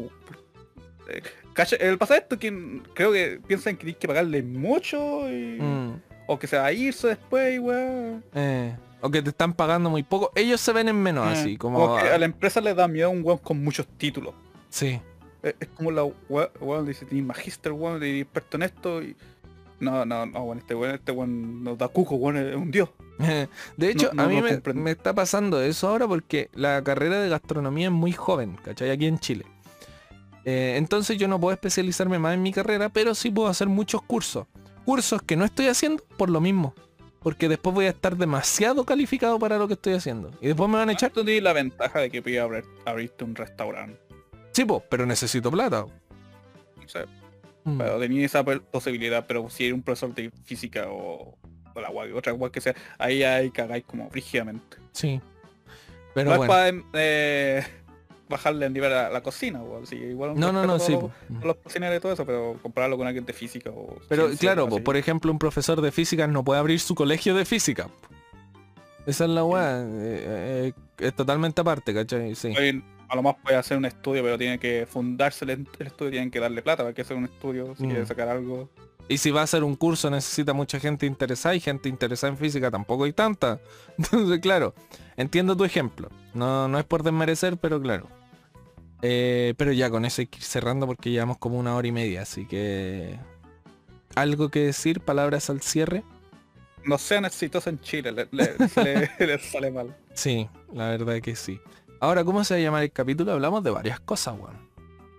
el pasado esto, quien creo que piensan que tienes que pagarle mucho y, mm. o que se va a irse después, weón. Eh, o que te están pagando muy poco. Ellos se ven en menos, eh, así como... a la empresa le da miedo un weón con muchos títulos. Sí. Es, como la weón dice, tienes magister, weón, de experto en esto y. No, no, no, bueno, este weón, este weón nos da cuco, weón, es un dios. de hecho, a mí me, está pasando eso ahora porque la carrera de gastronomía es muy joven, ¿cachai? Aquí en Chile. Eh, entonces yo no puedo especializarme más en mi carrera, pero sí puedo hacer muchos cursos. Cursos que no estoy haciendo por lo mismo. Porque después voy a estar demasiado calificado para lo que estoy haciendo. Y después me van a echar. Tú tienes la ventaja de que puedes abrirte un restaurante. Sí, pero necesito plata. Mm. Pero tenía esa posibilidad, pero si era un profesor de física o, o la otra guay que sea, ahí hay cagáis como rígidamente. Sí. Pero no bueno. es para eh, bajarle el nivel a la cocina, igual no, no, no, sí. Los, cocineros y todo eso, pero compararlo con alguien de física o Pero claro, por ejemplo, un profesor de física no puede abrir su colegio de física. Esa es la weá. Eh, eh, es totalmente aparte, ¿cachai? Sí A lo más puede hacer un estudio, pero tiene que fundarse el, estudio, tienen que darle plata para que hacer un estudio, si quiere mm. sacar algo. Y si va a hacer un curso necesita mucha gente interesada y gente interesada en física tampoco hay tanta. Entonces, claro, entiendo tu ejemplo. No, no es por desmerecer, pero claro. Eh, pero ya con eso hay que ir cerrando porque llevamos como una hora y media, así que... ¿Algo que decir? ¿Palabras al cierre? No sean exitosos en Chile, le, sale mal. Sí, la verdad que sí. Ahora, ¿cómo se va a llamar el capítulo? Hablamos de varias cosas, weón.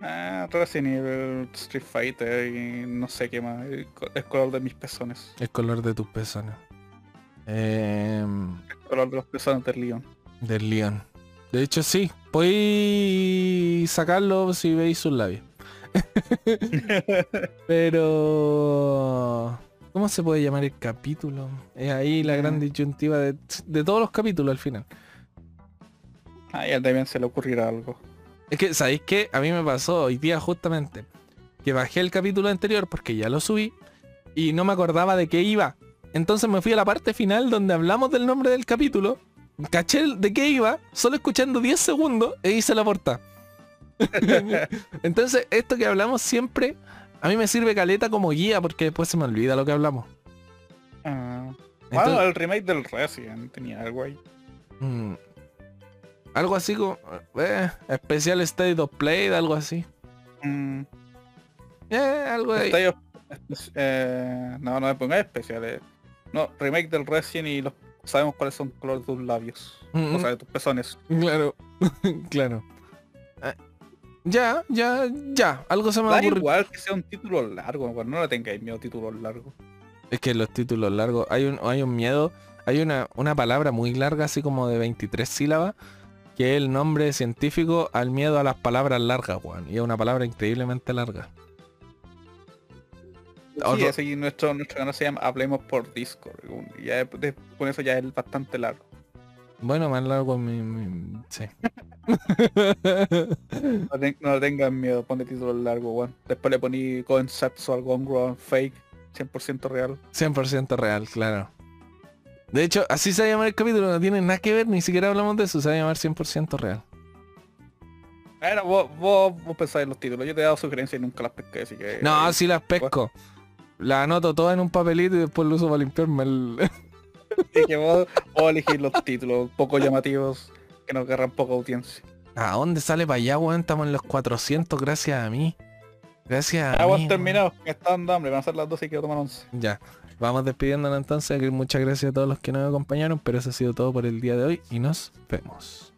Ah, Resident Evil, Street Fighter y no sé qué más. El, color de mis pezones. El color de tus pezones. Em, el color de los pezones del León. Del León. De hecho, sí. Podéis sacarlo si veis sus labios. Pero... ¿Cómo se puede llamar el capítulo? Es ahí la gran disyuntiva de, todos los capítulos al final. A él también se le ocurrirá algo. Es que, ¿sabéis qué? A mí me pasó hoy día justamente que bajé el capítulo anterior porque ya lo subí y no me acordaba de qué iba. Entonces me fui a la parte final donde hablamos del nombre del capítulo, caché de qué iba, solo escuchando 10 segundos e hice la portada. Entonces, esto que hablamos siempre, a mí me sirve caleta como guía porque después se me olvida lo que hablamos. Ah. bueno, el remake del Resident tenía algo ahí. Mm, algo así como... Eh, especial State of Play, algo así. Mm. Eh, algo ahí. Eh, no, no me pongas especiales. No, remake del Resident y los, sabemos cuáles son colores de tus labios. O sea, de tus pezones. Claro, claro. Eh, ya, ya, ya. Algo se me va a igual que sea un título largo, no le tengáis miedo a títulos largos. Es que los títulos largos, hay un, hay un miedo, hay una, una palabra muy larga, así como de 23 sílabas, que es el nombre científico al miedo a las palabras largas, Juan. Y es una palabra increíblemente larga. Sí, así nuestro, nuestro canal se llama Hablemos por Discord. Y ya con eso ya es bastante largo. Bueno, más largo mi... sí. no, tengan miedo, ponle título largo, Juan. Después le poní concepts o algo fake, 100% real. 100% real, claro. De hecho, así se va a llamar el capítulo, no tiene nada que ver, ni siquiera hablamos de eso, se va a llamar 100% real. Bueno, vos, vos, vos pensáis en los títulos, yo te he dado sugerencias y nunca las pesqué, así que... No, sí las pesco. Las anoto todas en un papelito y después lo uso para limpiarme el... y que vos, vos elegís los títulos poco llamativos que nos agarran poca audiencia. ¿A dónde sale para allá, weón? Estamos en los 400 gracias a mí. Gracias a mí. terminado, me está dando hambre, van a ser las 12 y quiero tomar 11. Ya. Vamos despidiéndonos entonces. Muchas gracias a todos los que nos acompañaron, pero eso ha sido todo por el día de hoy y nos vemos.